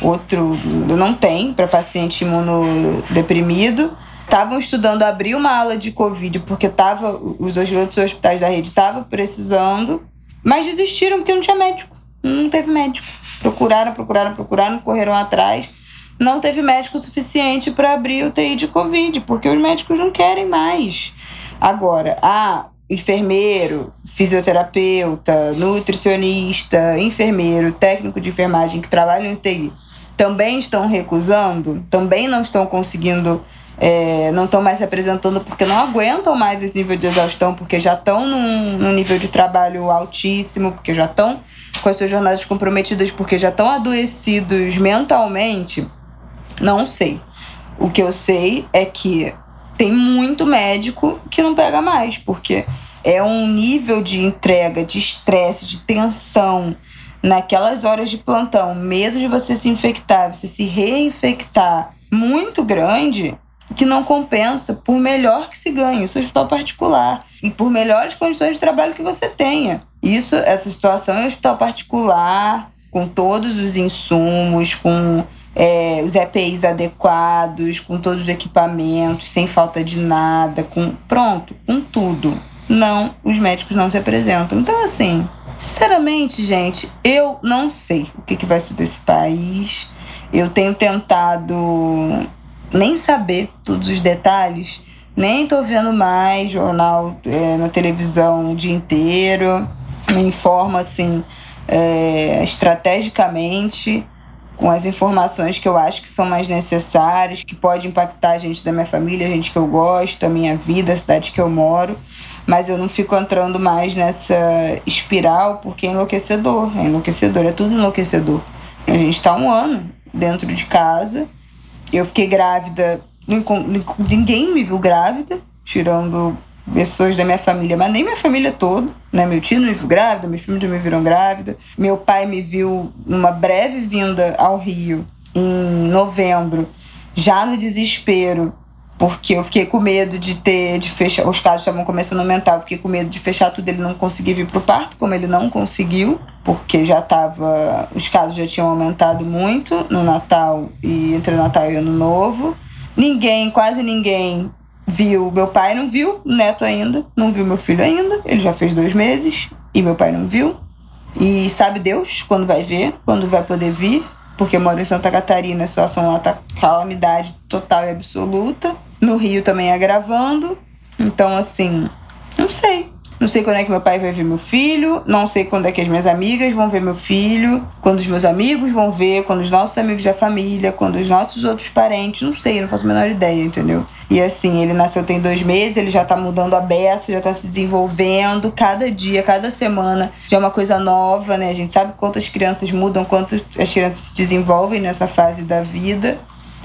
S2: outro. Não tem, para paciente imunodeprimido. Estavam estudando abrir uma ala de Covid, porque tava, os outros hospitais da rede estavam precisando, mas desistiram porque não tinha médico. Não teve médico. Procuraram, procuraram, procuraram, correram atrás. Não teve médico suficiente para abrir UTI de Covid, porque os médicos não querem mais. Agora, ah, enfermeiro, fisioterapeuta, nutricionista, enfermeiro, técnico de enfermagem que trabalham em UTI também estão recusando, também não estão conseguindo, é, não estão mais se apresentando porque não aguentam mais esse nível de exaustão, porque já estão num, num nível de trabalho altíssimo, porque já estão com as suas jornadas comprometidas, porque já estão adoecidos mentalmente, não sei. O que eu sei é que tem muito médico que não pega mais, porque é um nível de entrega, de estresse, de tensão naquelas horas de plantão, medo de você se infectar, você se reinfectar, muito grande, que não compensa por melhor que se ganhe, isso é hospital particular, e por melhores condições de trabalho que você tenha. Isso, essa situação é hospital particular, com todos os insumos, com é, os EPIs adequados, com todos os equipamentos, sem falta de nada, com pronto, com tudo. Não, os médicos não se apresentam. Então, assim, sinceramente, gente, eu não sei o que, que vai ser desse país. Eu tenho tentado nem saber todos os detalhes, nem tô vendo mais jornal é, na televisão o dia inteiro. Me informo assim é, estrategicamente com as informações que eu acho que são mais necessárias, que pode impactar a gente da minha família, a gente que eu gosto, a minha vida, a cidade que eu moro. Mas eu não fico entrando mais nessa espiral porque é enlouquecedor. É enlouquecedor, é tudo enlouquecedor. A gente está um ano dentro de casa. Eu fiquei grávida, ninguém me viu grávida, tirando pessoas da minha família, mas nem minha família toda, né? Meu tio não me viu grávida, meus filhos me viram grávida. Meu pai me viu numa breve vinda ao Rio em novembro, já no desespero, porque eu fiquei com medo de ter, de fechar, os casos estavam começando a aumentar, eu fiquei com medo de fechar tudo, ele não conseguir vir pro parto, como ele não conseguiu, porque já tava, os casos já tinham aumentado muito no Natal e entre Natal e Ano Novo. Ninguém, quase ninguém viu. Meu pai não viu, neto ainda, não viu meu filho ainda. Ele já fez dois meses e meu pai não viu. E sabe Deus quando vai ver, quando vai poder vir, porque eu moro em Santa Catarina, a situação lá tá calamidade total e absoluta. No Rio também agravando. Então, assim, não sei. Não sei quando é que meu pai vai ver meu filho, não sei quando é que as minhas amigas vão ver meu filho, quando os meus amigos vão ver, quando os nossos amigos da família, quando os nossos outros parentes, não sei, não faço a menor ideia, entendeu? E assim, ele nasceu tem dois meses, ele já tá mudando a beça, já tá se desenvolvendo, cada dia, cada semana, já é uma coisa nova, né? A gente sabe quantas crianças mudam, quanto as crianças se desenvolvem nessa fase da vida.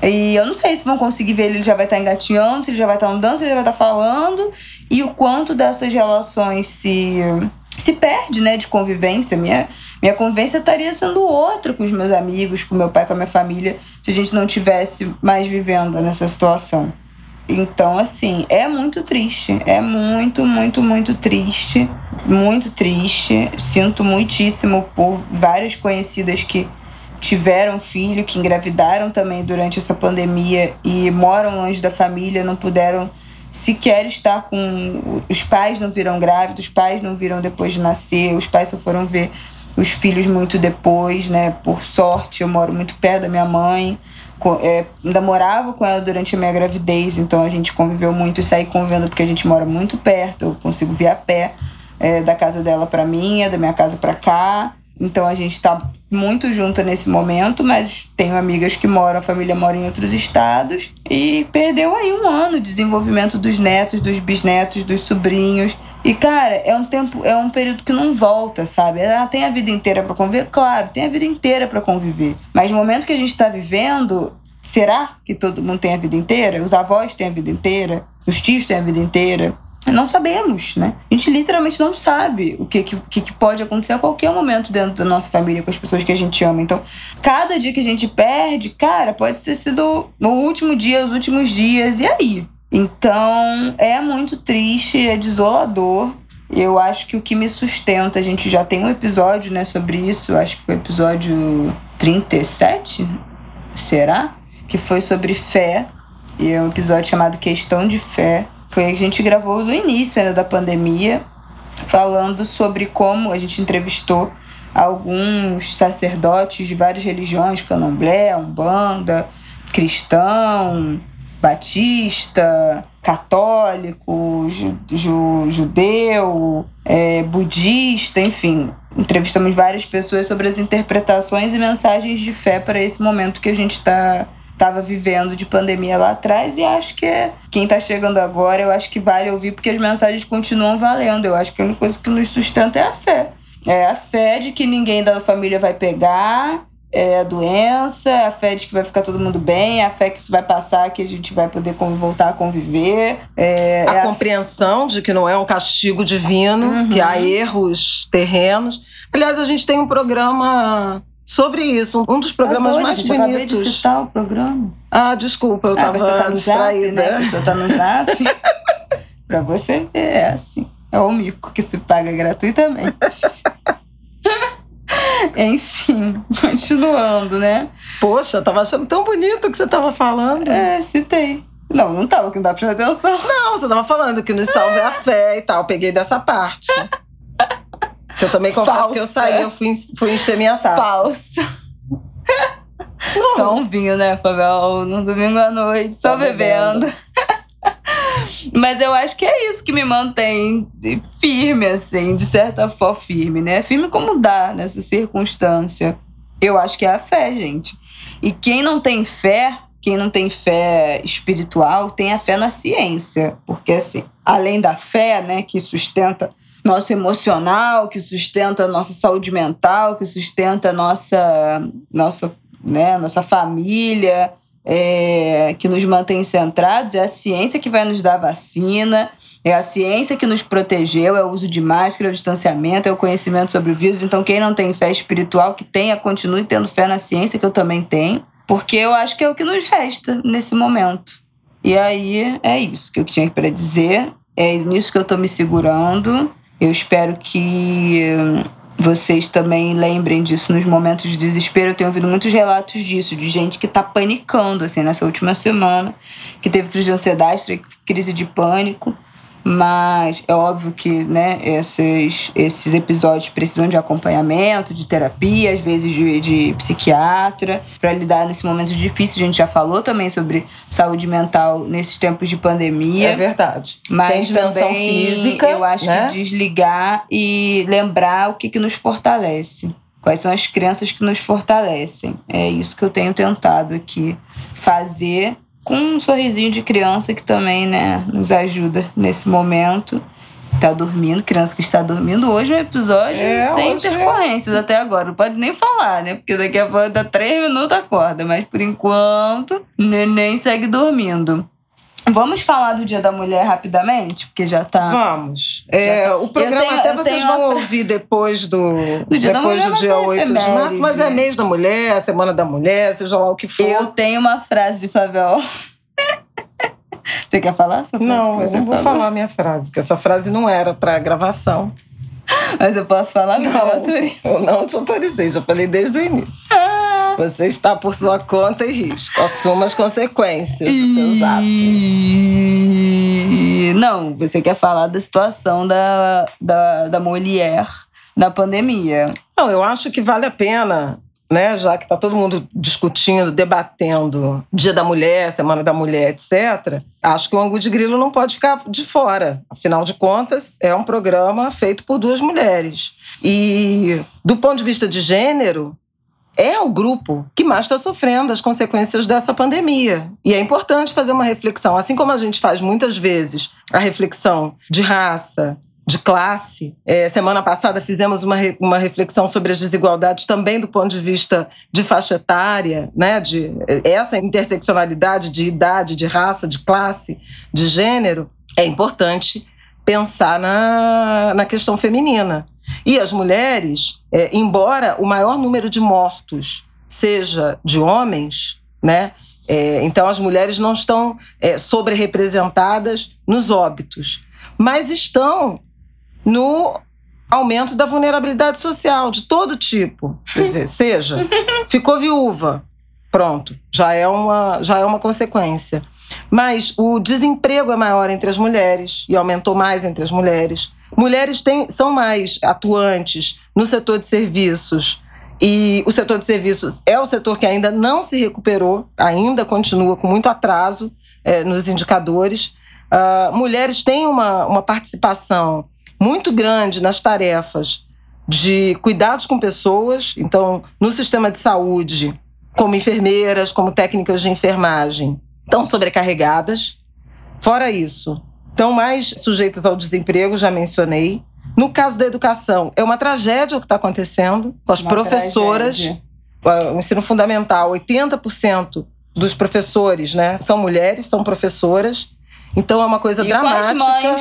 S2: E eu não sei se vão conseguir ver ele, já vai estar tá engatinhando, se ele já vai estar tá andando, se ele já vai estar tá falando. E o quanto dessas relações se, se perde, né, de convivência. Minha, minha convivência estaria sendo outra com os meus amigos, com meu pai, com a minha família, se a gente não tivesse mais vivendo nessa situação. Então, assim, é muito triste. É muito, muito, muito triste. Muito triste. Sinto muitíssimo por várias conhecidas que tiveram filho, que engravidaram também durante essa pandemia e moram longe da família, não puderam sequer estar com. Os pais não viram grávidos, os pais não viram depois de nascer, os pais só foram ver os filhos muito depois, né? Por sorte, eu moro muito perto da minha mãe é, ainda morava com ela durante a minha gravidez, então a gente conviveu muito e saí convivendo porque a gente mora muito perto, eu consigo vir a pé é, da casa dela para minha, da minha casa para cá. Então a gente está muito junta nesse momento, mas tenho amigas que moram, a família mora em outros estados e perdeu aí um ano de desenvolvimento dos netos, dos bisnetos, dos sobrinhos. E cara, é um tempo, é um período que não volta, sabe? Ela tem a vida inteira para conviver, claro, tem a vida inteira para conviver. Mas no momento que a gente está vivendo, será que todo mundo tem a vida inteira? Os avós têm a vida inteira? Os tios têm a vida inteira? Não sabemos, né? A gente literalmente não sabe o que, que, que pode acontecer a qualquer momento dentro da nossa família, com as pessoas que a gente ama. Então, cada dia que a gente perde, cara, pode ter sido o último dia, os últimos dias, e aí? Então, é muito triste, é desolador. Eu acho que o que me sustenta, a gente já tem um episódio, né, sobre isso, acho que foi o episódio 37, será? Que foi sobre fé, e é um episódio chamado Questão de Fé foi a gente gravou no início ainda da pandemia, falando sobre como a gente entrevistou alguns sacerdotes de várias religiões, candomblé, umbanda, cristão, batista, católico, ju, ju, judeu, é, budista, enfim. Entrevistamos várias pessoas sobre as interpretações e mensagens de fé para esse momento que a gente está estava vivendo de pandemia lá atrás e acho que é, quem está chegando agora, eu acho que vale ouvir porque as mensagens continuam valendo. Eu acho que a única coisa que nos sustenta é a fé. É a fé de que ninguém da família vai pegar, é a doença, a fé de que vai ficar todo mundo bem, a fé que isso vai passar, que a gente vai poder voltar a conviver. É,
S1: a
S2: é
S1: compreensão a... de que não é um castigo divino, uhum. que há erros terrenos. Aliás, a gente tem um programa sobre isso. Um dos programas mais
S2: gente,
S1: bonitos.
S2: Acabei de citar o programa.
S1: Ah, desculpa, eu estava
S2: ah, você tá no
S1: distraída.
S2: Zap, né? Você tá no zap. pra você ver, é assim. É o mico que se paga gratuitamente. Enfim, continuando, né?
S1: Poxa, eu tava achando tão bonito o que você tava falando.
S2: É, citei. Não, não tava, que não dá pra prestar atenção.
S1: Não, você tava falando que nos salve a fé e tal. Peguei dessa parte. Eu também confesso Falsa. que eu saí, eu fui, fui encher minha taça.
S2: Falsa. Só um vinho, né, Fabel? No domingo à noite, só, só bebendo. bebendo. Mas eu acho que é isso que me mantém firme, assim, de certa forma, firme, né? Firme como dá nessa circunstância. Eu acho que é a fé, gente. E quem não tem fé, quem não tem fé espiritual, tem a fé na ciência. Porque, assim, além da fé, né, que sustenta nosso emocional, que sustenta a nossa saúde mental, que sustenta a nossa, nossa, né, nossa família, é, que nos mantém centrados, é a ciência que vai nos dar vacina, é a ciência que nos protegeu, é o uso de máscara, é o distanciamento, é o conhecimento sobre o vírus. Então, quem não tem fé espiritual, que tenha, continue tendo fé na ciência, que eu também tenho, porque eu acho que é o que nos resta nesse momento. E aí é isso que eu tinha para dizer, é nisso que eu estou me segurando. Eu espero que vocês também lembrem disso nos momentos de desespero. Eu tenho ouvido muitos relatos disso, de gente que está panicando, assim, nessa última semana, que teve crise de ansiedade, crise de pânico. Mas é óbvio que né, esses, esses episódios precisam de acompanhamento, de terapia, às vezes de, de psiquiatra, para lidar nesse momento difícil. A gente já falou também sobre saúde mental nesses tempos de pandemia.
S1: É verdade.
S2: Mas Tem também física, eu acho né? que desligar e lembrar o que, que nos fortalece. Quais são as crenças que nos fortalecem. É isso que eu tenho tentado aqui fazer com um sorrisinho de criança que também, né, nos ajuda nesse momento. tá dormindo, criança que está dormindo. Hoje é um episódio é, sem é. intercorrências é. até agora. Não pode nem falar, né? Porque daqui a pouco dá três minutos acorda. Mas por enquanto, neném segue dormindo. Vamos falar do Dia da Mulher rapidamente, porque já tá.
S1: Vamos. É, tá. O programa tenho, até vocês vão uma... ouvir depois do, do dia depois do dia 8 de março, mas é mês da mulher, semana da mulher, seja lá o que for.
S2: Eu tenho uma frase de Flavel. Você quer falar sua frase?
S1: Não, eu não vou falar a minha frase, porque essa frase não era para gravação.
S2: Mas eu posso falar?
S1: Não, eu não te autorizei, já falei desde o início. Ah. Você está por sua conta e risco. Assuma as consequências dos seus atos.
S2: Não, você quer falar da situação da, da, da mulher na pandemia.
S1: Não, eu acho que vale a pena né, já que está todo mundo discutindo, debatendo Dia da Mulher, Semana da Mulher, etc., acho que o Angu de Grilo não pode ficar de fora. Afinal de contas, é um programa feito por duas mulheres. E, do ponto de vista de gênero, é o grupo que mais está sofrendo as consequências dessa pandemia. E é importante fazer uma reflexão, assim como a gente faz muitas vezes a reflexão de raça, de classe. É, semana passada fizemos uma, re, uma reflexão sobre as desigualdades também do ponto de vista de faixa etária, né? de essa interseccionalidade de idade, de raça, de classe, de gênero. É importante pensar na, na questão feminina. E as mulheres, é, embora o maior número de mortos seja de homens, né? É, então as mulheres não estão é, sobre-representadas nos óbitos, mas estão no aumento da vulnerabilidade social de todo tipo. Quer dizer, seja, ficou viúva, pronto, já é uma, já é uma consequência. Mas o desemprego é maior entre as mulheres e aumentou mais entre as mulheres. Mulheres têm, são mais atuantes no setor de serviços. E o setor de serviços é o setor que ainda não se recuperou, ainda continua com muito atraso é, nos indicadores. Uh, mulheres têm uma, uma participação muito grande nas tarefas de cuidados com pessoas, então, no sistema de saúde, como enfermeiras, como técnicas de enfermagem, estão sobrecarregadas. Fora isso, estão mais sujeitas ao desemprego, já mencionei. No caso da educação, é uma tragédia o que está acontecendo com as uma professoras. Tragédia. O ensino fundamental, 80% dos professores né, são mulheres, são professoras. Então é uma coisa
S2: e
S1: dramática.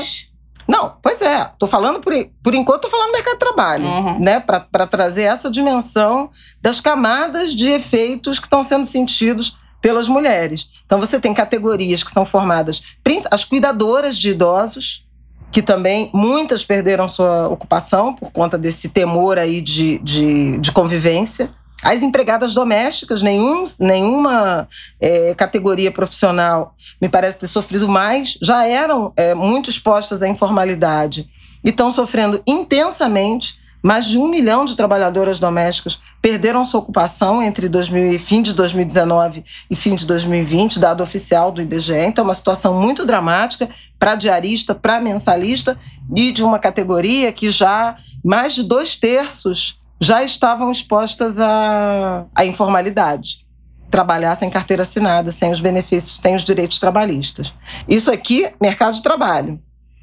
S1: Não, pois é. Tô falando por, por enquanto, tô falando do mercado de trabalho, uhum. né? Para trazer essa dimensão das camadas de efeitos que estão sendo sentidos pelas mulheres. Então você tem categorias que são formadas, as cuidadoras de idosos, que também muitas perderam sua ocupação por conta desse temor aí de, de, de convivência. As empregadas domésticas, nenhum, nenhuma é, categoria profissional me parece ter sofrido mais, já eram é, muito expostas à informalidade e estão sofrendo intensamente. Mais de um milhão de trabalhadoras domésticas perderam sua ocupação entre 2000, fim de 2019 e fim de 2020, dado oficial do IBGE. Então, uma situação muito dramática para diarista, para mensalista e de uma categoria que já mais de dois terços já estavam expostas à, à informalidade. Trabalhar sem carteira assinada, sem os benefícios, sem os direitos trabalhistas. Isso aqui, mercado de trabalho.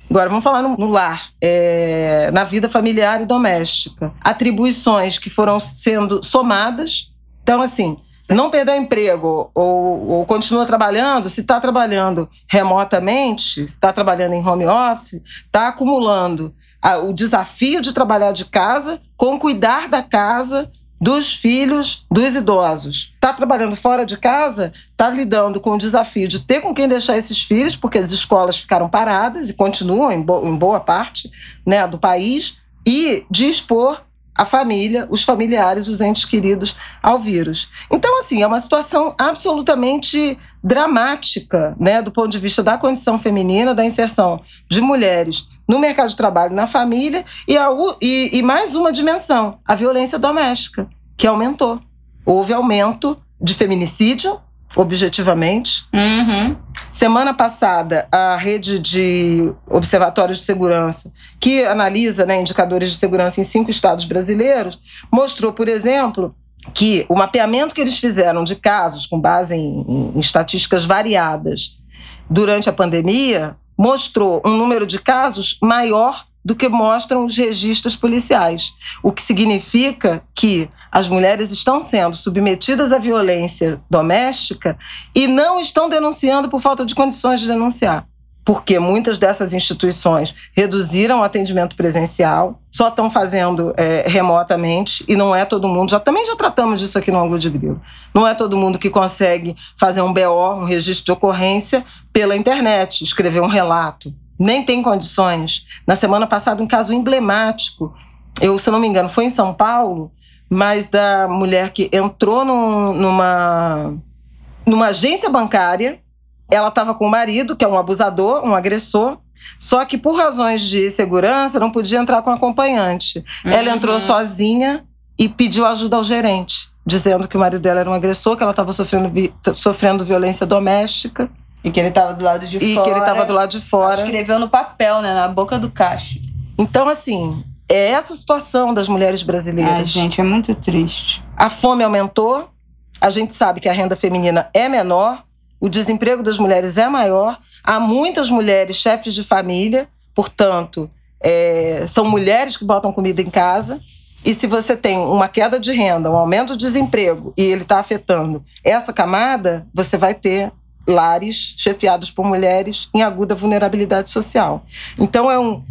S1: Agora, vamos falar no, no lar, é, na vida familiar e doméstica. Atribuições que foram sendo somadas. Então, assim, não perdeu o emprego ou, ou continua trabalhando, se está trabalhando remotamente, se está trabalhando em home office, está acumulando o desafio de trabalhar de casa com cuidar da casa dos filhos dos idosos. Está trabalhando fora de casa, está lidando com o desafio de ter com quem deixar esses filhos, porque as escolas ficaram paradas e continuam em, bo em boa parte né, do país, e de expor a família, os familiares, os entes queridos ao vírus. Então, assim, é uma situação absolutamente dramática, né, do ponto de vista da condição feminina, da inserção de mulheres no mercado de trabalho, na família, e, a, e, e mais uma dimensão, a violência doméstica, que aumentou. Houve aumento de feminicídio, objetivamente.
S2: Uhum.
S1: Semana passada, a rede de observatórios de segurança, que analisa né, indicadores de segurança em cinco estados brasileiros, mostrou, por exemplo, que o mapeamento que eles fizeram de casos com base em, em estatísticas variadas durante a pandemia mostrou um número de casos maior do que mostram os registros policiais, o que significa que as mulheres estão sendo submetidas à violência doméstica e não estão denunciando por falta de condições de denunciar porque muitas dessas instituições reduziram o atendimento presencial, só estão fazendo é, remotamente e não é todo mundo. Já também já tratamos disso aqui no Ângulo de Grilo. Não é todo mundo que consegue fazer um BO, um registro de ocorrência pela internet, escrever um relato. Nem tem condições. Na semana passada, um caso emblemático. Eu, se não me engano, foi em São Paulo, mas da mulher que entrou num, numa, numa agência bancária ela estava com o marido, que é um abusador, um agressor, só que por razões de segurança não podia entrar com acompanhante. Uhum. Ela entrou uhum. sozinha e pediu ajuda ao gerente, dizendo que o marido dela era um agressor, que ela estava sofrendo, sofrendo violência doméstica.
S2: E que ele estava do lado de
S1: e
S2: fora.
S1: E que ele estava do lado de fora.
S2: Escreveu no papel, né? Na boca do caixa.
S1: Então, assim, é essa situação das mulheres brasileiras. Ai,
S2: gente, é muito triste.
S1: A fome aumentou. A gente sabe que a renda feminina é menor o desemprego das mulheres é maior, há muitas mulheres chefes de família, portanto, é, são mulheres que botam comida em casa. E se você tem uma queda de renda, um aumento do desemprego e ele está afetando essa camada, você vai ter lares chefiados por mulheres em aguda vulnerabilidade social. Então é um,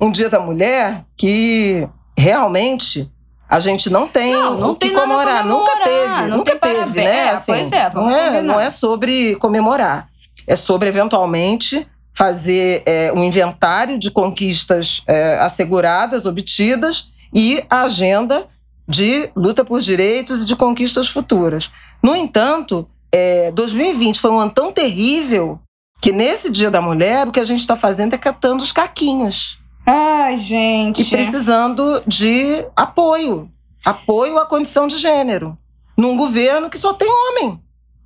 S1: um dia da mulher que realmente a gente não tem
S2: não, não tem comemorar.
S1: Nunca teve,
S2: não
S1: nunca teve,
S2: parabéns.
S1: né?
S2: É, assim, pois é,
S1: não é, não é sobre comemorar. É sobre, eventualmente, fazer é, um inventário de conquistas é, asseguradas, obtidas, e a agenda de luta por direitos e de conquistas futuras. No entanto, é, 2020 foi um ano tão terrível que nesse Dia da Mulher o que a gente está fazendo é catando os caquinhos.
S2: Ai, gente.
S1: E precisando de apoio. Apoio à condição de gênero. Num governo que só tem homem.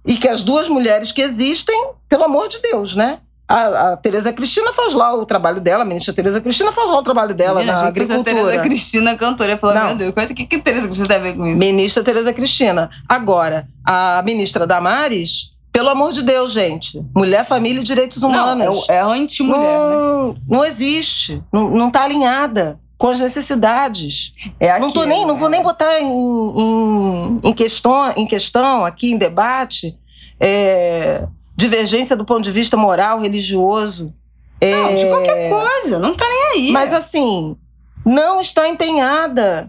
S1: E que as duas mulheres que existem, pelo amor de Deus, né? A, a Tereza Cristina faz lá o trabalho dela, a ministra Tereza Cristina faz lá o trabalho dela Menina, na agricultura.
S2: A Tereza Cristina cantora, falou, meu Deus, o que, que Tereza Cristina tem a ver com isso?
S1: Ministra Tereza Cristina. Agora, a ministra Damares pelo amor de Deus, gente. Mulher, família e direitos humanos.
S2: Não, é, é anti-mulher. Não,
S1: né? não existe. Não, não tá alinhada com as necessidades. É aquilo, não, tô nem, não vou nem botar em, em, em, questão, em questão, aqui em debate, é, divergência do ponto de vista moral, religioso.
S2: É, não, de qualquer coisa, não tá nem aí.
S1: Mas assim, não está empenhada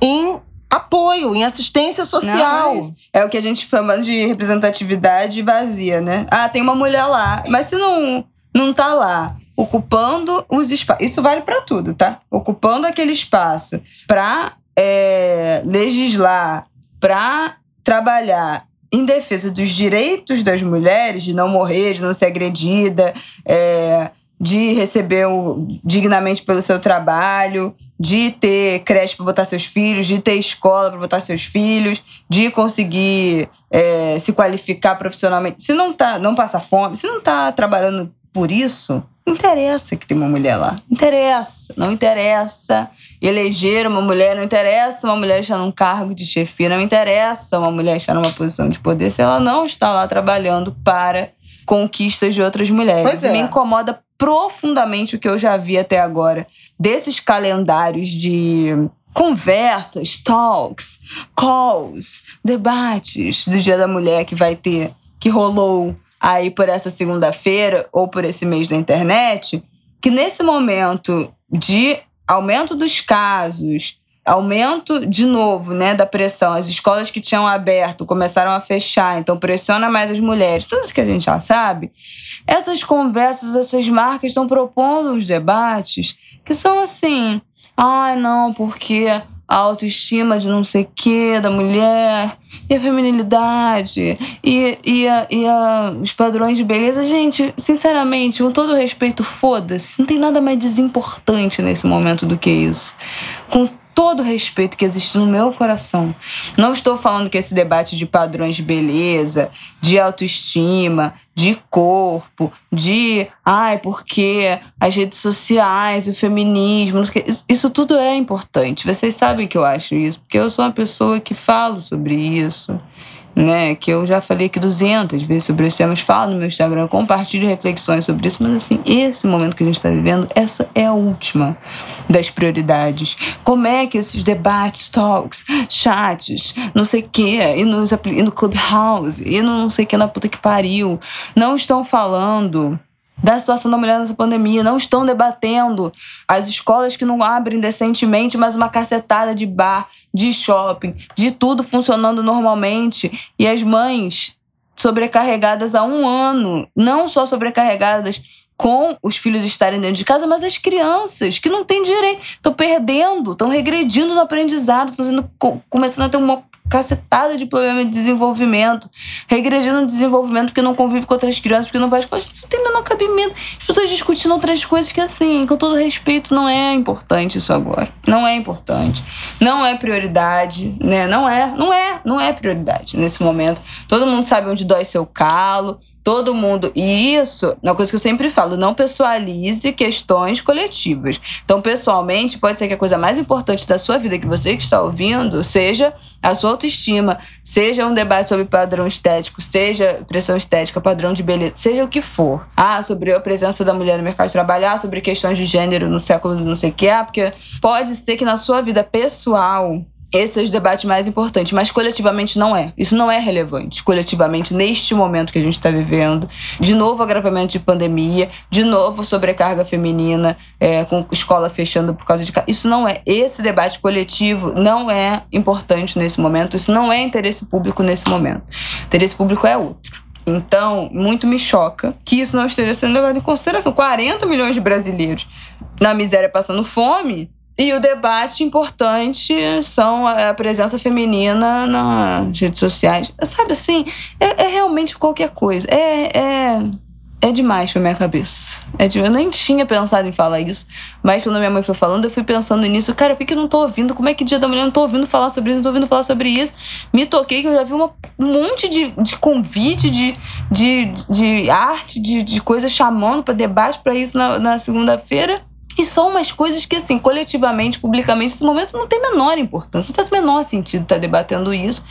S1: em apoio, em assistência social. Não,
S2: é o que a gente chama de representatividade vazia, né? Ah, tem uma mulher lá, mas se não não tá lá ocupando os espaços, isso vale para tudo, tá? Ocupando aquele espaço para é, legislar, para trabalhar em defesa dos direitos das mulheres, de não morrer, de não ser agredida, é, de receber o, dignamente pelo seu trabalho, de ter creche para botar seus filhos, de ter escola para botar seus filhos, de conseguir é, se qualificar profissionalmente. Se não tá, não passa fome, se não tá trabalhando por isso, não interessa que tem uma mulher lá. Interessa, não interessa. Eleger uma mulher, não interessa uma mulher estar num cargo de chefia, não interessa uma mulher estar numa posição de poder se ela não está lá trabalhando para conquistas de outras mulheres.
S1: Pois é.
S2: Me incomoda profundamente o que eu já vi até agora desses calendários de conversas, talks, calls, debates do Dia da Mulher que vai ter, que rolou aí por essa segunda-feira ou por esse mês da internet, que nesse momento de aumento dos casos, aumento de novo, né, da pressão. As escolas que tinham aberto começaram a fechar, então pressiona mais as mulheres. Tudo isso que a gente já sabe. Essas conversas, essas marcas estão propondo uns debates que são assim, ai, ah, não, porque a autoestima de não sei o que da mulher, e a feminilidade, e, e, a, e a, os padrões de beleza. Gente, sinceramente, com todo respeito, foda-se. Não tem nada mais desimportante nesse momento do que isso. Com todo o respeito que existe no meu coração. Não estou falando que esse debate de padrões de beleza, de autoestima, de corpo, de ai, porque as redes sociais, o feminismo, isso tudo é importante. Vocês sabem que eu acho isso, porque eu sou uma pessoa que falo sobre isso. Né? Que eu já falei aqui 200 vezes sobre esses temas, falo no meu Instagram, compartilho reflexões sobre isso, mas assim, esse momento que a gente está vivendo, essa é a última das prioridades. Como é que esses debates, talks, chats, não sei o quê, e, nos, e no Clubhouse, e no não sei o que na puta que pariu, não estão falando da situação da mulher nessa pandemia, não estão debatendo. As escolas que não abrem decentemente, mas uma cacetada de bar, de shopping, de tudo funcionando normalmente. E as mães sobrecarregadas há um ano, não só sobrecarregadas com os filhos estarem dentro de casa, mas as crianças que não têm direito, estão perdendo, estão regredindo no aprendizado, estão começando a ter uma cacetada de problema de desenvolvimento, regredindo no desenvolvimento porque não convive com outras crianças, porque não com a gente, não tem menor cabimento. As pessoas discutindo outras coisas que, assim, com todo respeito, não é importante isso agora. Não é importante. Não é prioridade, né? Não é, não é, não é prioridade nesse momento. Todo mundo sabe onde dói seu calo, todo mundo. E isso, uma coisa que eu sempre falo, não pessoalize questões coletivas. Então, pessoalmente, pode ser que a coisa mais importante da sua vida que você que está ouvindo seja a sua autoestima, seja um debate sobre padrão estético, seja pressão estética, padrão de beleza, seja o que for. Ah, sobre a presença da mulher no mercado de trabalho, ah, sobre questões de gênero no século não sei o que, ah, porque pode ser que na sua vida pessoal esse é o debate mais importante, mas coletivamente não é. Isso não é relevante. Coletivamente, neste momento que a gente está vivendo, de novo agravamento de pandemia, de novo sobrecarga feminina, é, com escola fechando por causa de. Isso não é. Esse debate coletivo não é importante nesse momento. Isso não é interesse público nesse momento. Interesse público é outro. Então, muito me choca que isso não esteja sendo levado em consideração. 40 milhões de brasileiros na miséria passando fome e o debate importante são a presença feminina nas redes sociais. Sabe assim, é, é realmente qualquer coisa. É, é, é demais pra minha cabeça. É eu nem tinha pensado em falar isso, mas quando minha mãe foi falando, eu fui pensando nisso. Cara, por que eu não tô ouvindo? Como é que dia da mulher eu não tô ouvindo falar sobre isso? Não tô ouvindo falar sobre isso. Me toquei que eu já vi um monte de, de convite, de, de, de arte, de, de coisa chamando para debate para isso na, na segunda-feira. E são umas coisas que, assim, coletivamente, publicamente, nesse momento não tem menor importância. Não faz menor sentido estar tá debatendo isso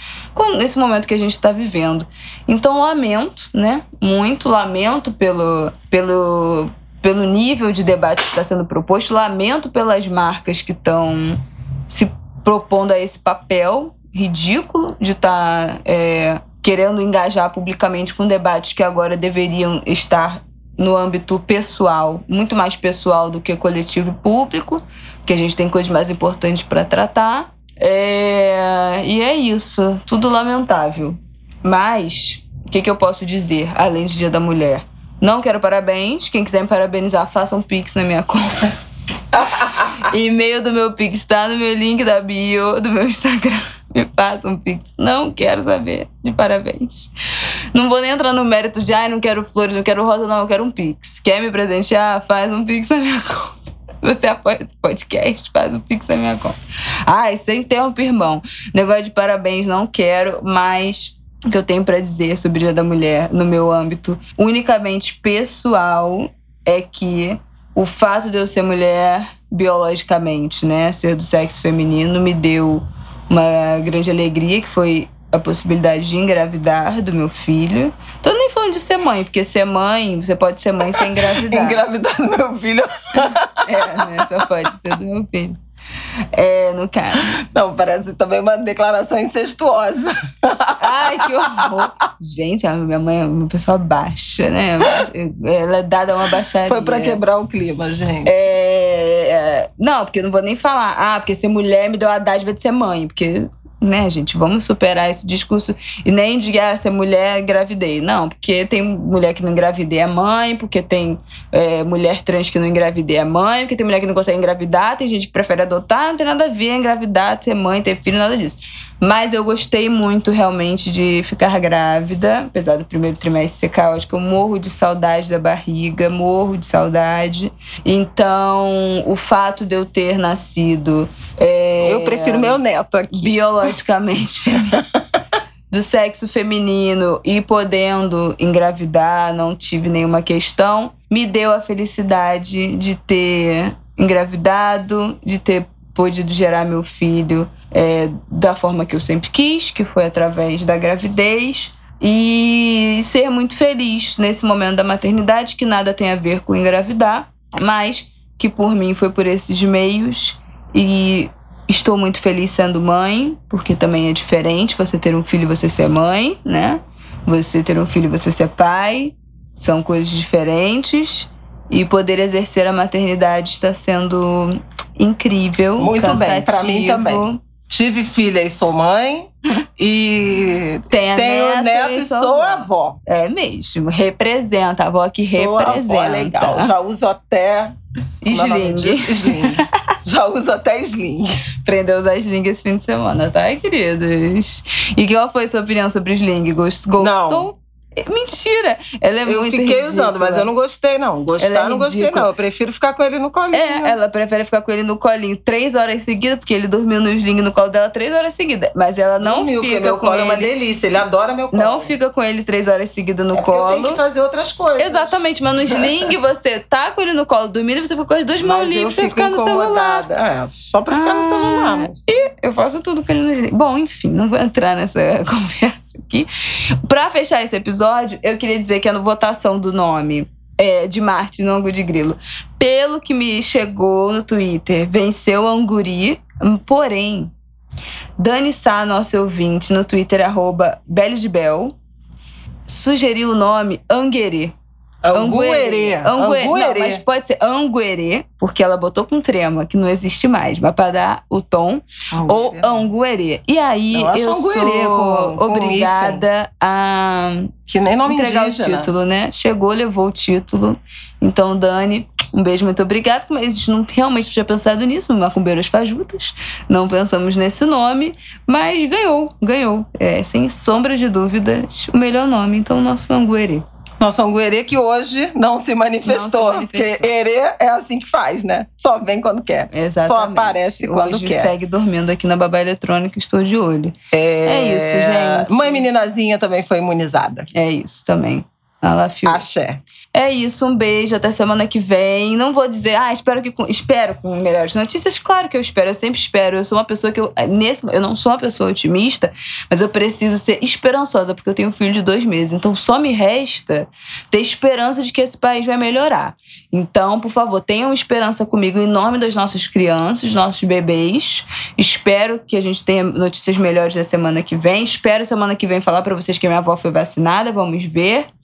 S2: nesse momento que a gente está vivendo. Então, lamento, né? Muito lamento pelo, pelo, pelo nível de debate que está sendo proposto. Lamento pelas marcas que estão se propondo a esse papel ridículo de estar tá, é, querendo engajar publicamente com debates que agora deveriam estar no âmbito pessoal, muito mais pessoal do que coletivo e público, que a gente tem coisas mais importantes para tratar. É... E é isso, tudo lamentável. Mas, o que, que eu posso dizer, além de Dia da Mulher? Não quero parabéns. Quem quiser me parabenizar, faça um pix na minha conta. E-mail do meu pix tá no meu link da bio do meu Instagram me faça um pix. Não quero saber de parabéns. Não vou nem entrar no mérito de, ai, não quero flores, não quero rosa, não, eu quero um pix. Quer me presentear? Faz um pix na minha conta. Você apoia esse podcast? Faz um pix na minha conta. Ai, sem tempo, irmão. Negócio de parabéns, não quero, mas o que eu tenho para dizer sobre o Dia da Mulher no meu âmbito unicamente pessoal é que o fato de eu ser mulher biologicamente, né, ser do sexo feminino, me deu uma grande alegria, que foi a possibilidade de engravidar do meu filho. Tô nem falando de ser mãe, porque ser mãe, você pode ser mãe sem engravidar.
S1: engravidar do meu filho.
S2: é, né? Só pode ser do meu filho. É, no caso.
S1: Não, parece também uma declaração incestuosa.
S2: Ai, que horror. Gente, a minha mãe é uma pessoa baixa, né? Ela é dada uma baixaria.
S1: Foi pra quebrar o clima, gente.
S2: É, é, não, porque eu não vou nem falar. Ah, porque ser mulher me deu a dádiva de ser mãe. Porque né, gente, vamos superar esse discurso e nem de ah, ser mulher engravidei. Não, porque tem mulher que não engravidei é mãe, porque tem é, mulher trans que não engravidei é mãe, porque tem mulher que não consegue engravidar, tem gente que prefere adotar, não tem nada a ver engravidar, ser mãe, ter filho, nada disso. Mas eu gostei muito realmente de ficar grávida, apesar do primeiro trimestre ser caótico. Eu morro de saudade da barriga, morro de saudade. Então, o fato de eu ter nascido. É,
S1: eu prefiro meu neto aqui.
S2: Biologicamente do sexo feminino e podendo engravidar, não tive nenhuma questão, me deu a felicidade de ter engravidado, de ter podido gerar meu filho é, da forma que eu sempre quis, que foi através da gravidez. E ser muito feliz nesse momento da maternidade, que nada tem a ver com engravidar, mas que por mim foi por esses meios. E estou muito feliz sendo mãe, porque também é diferente você ter um filho e você ser mãe, né? Você ter um filho e você ser pai, são coisas diferentes. E poder exercer a maternidade está sendo incrível.
S1: Muito
S2: cansativo.
S1: bem, para mim também. Tive filha e sou mãe. E
S2: Tenho,
S1: tenho
S2: neto,
S1: neto e sou avó.
S2: É mesmo. Representa, a avó que
S1: Sou
S2: representa.
S1: avó legal. Já uso até. é
S2: Sling.
S1: Sling. Já uso até sling.
S2: Aprendeu a usar sling esse fim de semana, tá, queridos? E qual foi sua opinião sobre sling? Gost- Gostou?
S1: Não.
S2: Mentira! Ela é
S1: Eu
S2: muito
S1: fiquei
S2: ridícula.
S1: usando, mas eu não gostei, não. Gostar,
S2: é
S1: não gostei, não. Eu prefiro ficar com ele no colinho.
S2: É, ela prefere ficar com ele no colinho três horas seguidas, porque ele dormiu no sling no colo dela três horas seguidas. Mas ela não
S1: Dormiu,
S2: fica
S1: meu
S2: com
S1: colo é uma
S2: ele.
S1: delícia. Ele adora meu colo.
S2: Não fica com ele três horas seguidas no
S1: É
S2: colo.
S1: que fazer outras coisas.
S2: Exatamente, mas no sling você tá com ele no colo dormindo e você fica com as duas mãos
S1: Mas
S2: livres pra ficar no celular.
S1: incomodada. É, só pra ficar no
S2: Ah.
S1: celular. mas-
S2: Eu faço tudo com ele no sling. Bom, enfim, não vou entrar nessa conversa aqui. Pra fechar esse episódio, eu queria dizer que a votação do nome é, de Marte no Angu de Grilo, pelo que me chegou no Twitter, venceu Anguri, porém, Dani Sá, nosso ouvinte, no Twitter, arroba Bel, sugeriu o nome Anguerê.
S1: Anguerê.
S2: Anguerê. Não,
S1: Anguerê.
S2: mas pode ser Anguerê, porque ela botou com trema, que não existe mais, mas pra dar o tom. Ou Anguerê. E aí
S1: Eu
S2: eu
S1: Anguerê
S2: sou
S1: com- com
S2: obrigada a
S1: Que nem nome
S2: entregar
S1: indígena.
S2: o título, né? Chegou, levou o título. Então, Dani, um beijo, muito obrigada. A gente não realmente tinha pensado nisso, Macumbeiros Fajutas. Não pensamos nesse nome, mas ganhou, ganhou. É, sem sombra de dúvidas, o melhor nome. Então, nosso Anguerê.
S1: Nosso Anguerê que hoje não se manifestou.
S2: Não se manifestou.
S1: Porque Herê é assim que faz, né? Só vem quando quer.
S2: Exatamente.
S1: Só aparece quando
S2: Hoje
S1: quer.
S2: segue dormindo aqui na babá eletrônica, estou de olho.
S1: É...
S2: É isso, gente.
S1: Mãe meninazinha também foi imunizada.
S2: É isso também. Ela.
S1: Axé.
S2: É isso, um beijo, até semana que vem. Não vou dizer, ah, espero que espero com melhores notícias. Claro que eu espero, eu sempre espero. Eu sou uma pessoa que eu nesse, eu não sou uma pessoa otimista, mas eu preciso ser esperançosa porque eu tenho um filho de dois meses. Então só me resta ter esperança de que esse país vai melhorar. Então, por favor, tenham esperança comigo em nome das nossas crianças, nossos bebês. Espero que a gente tenha notícias melhores na semana que vem. Espero semana que vem falar pra vocês que minha avó foi vacinada. Vamos ver.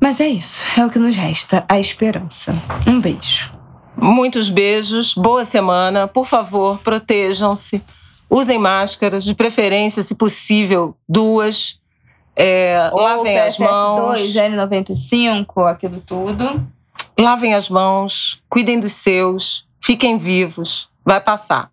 S2: Mas é isso, é o que nos resta, a esperança. Um beijo.
S1: Muitos beijos, boa semana. Por favor, protejam-se. Usem máscaras, de preferência, se possível, duas. É, lavem as mãos.
S2: PFF2, N95, aquilo tudo.
S1: Lavem as mãos, cuidem dos seus, fiquem vivos. Vai passar.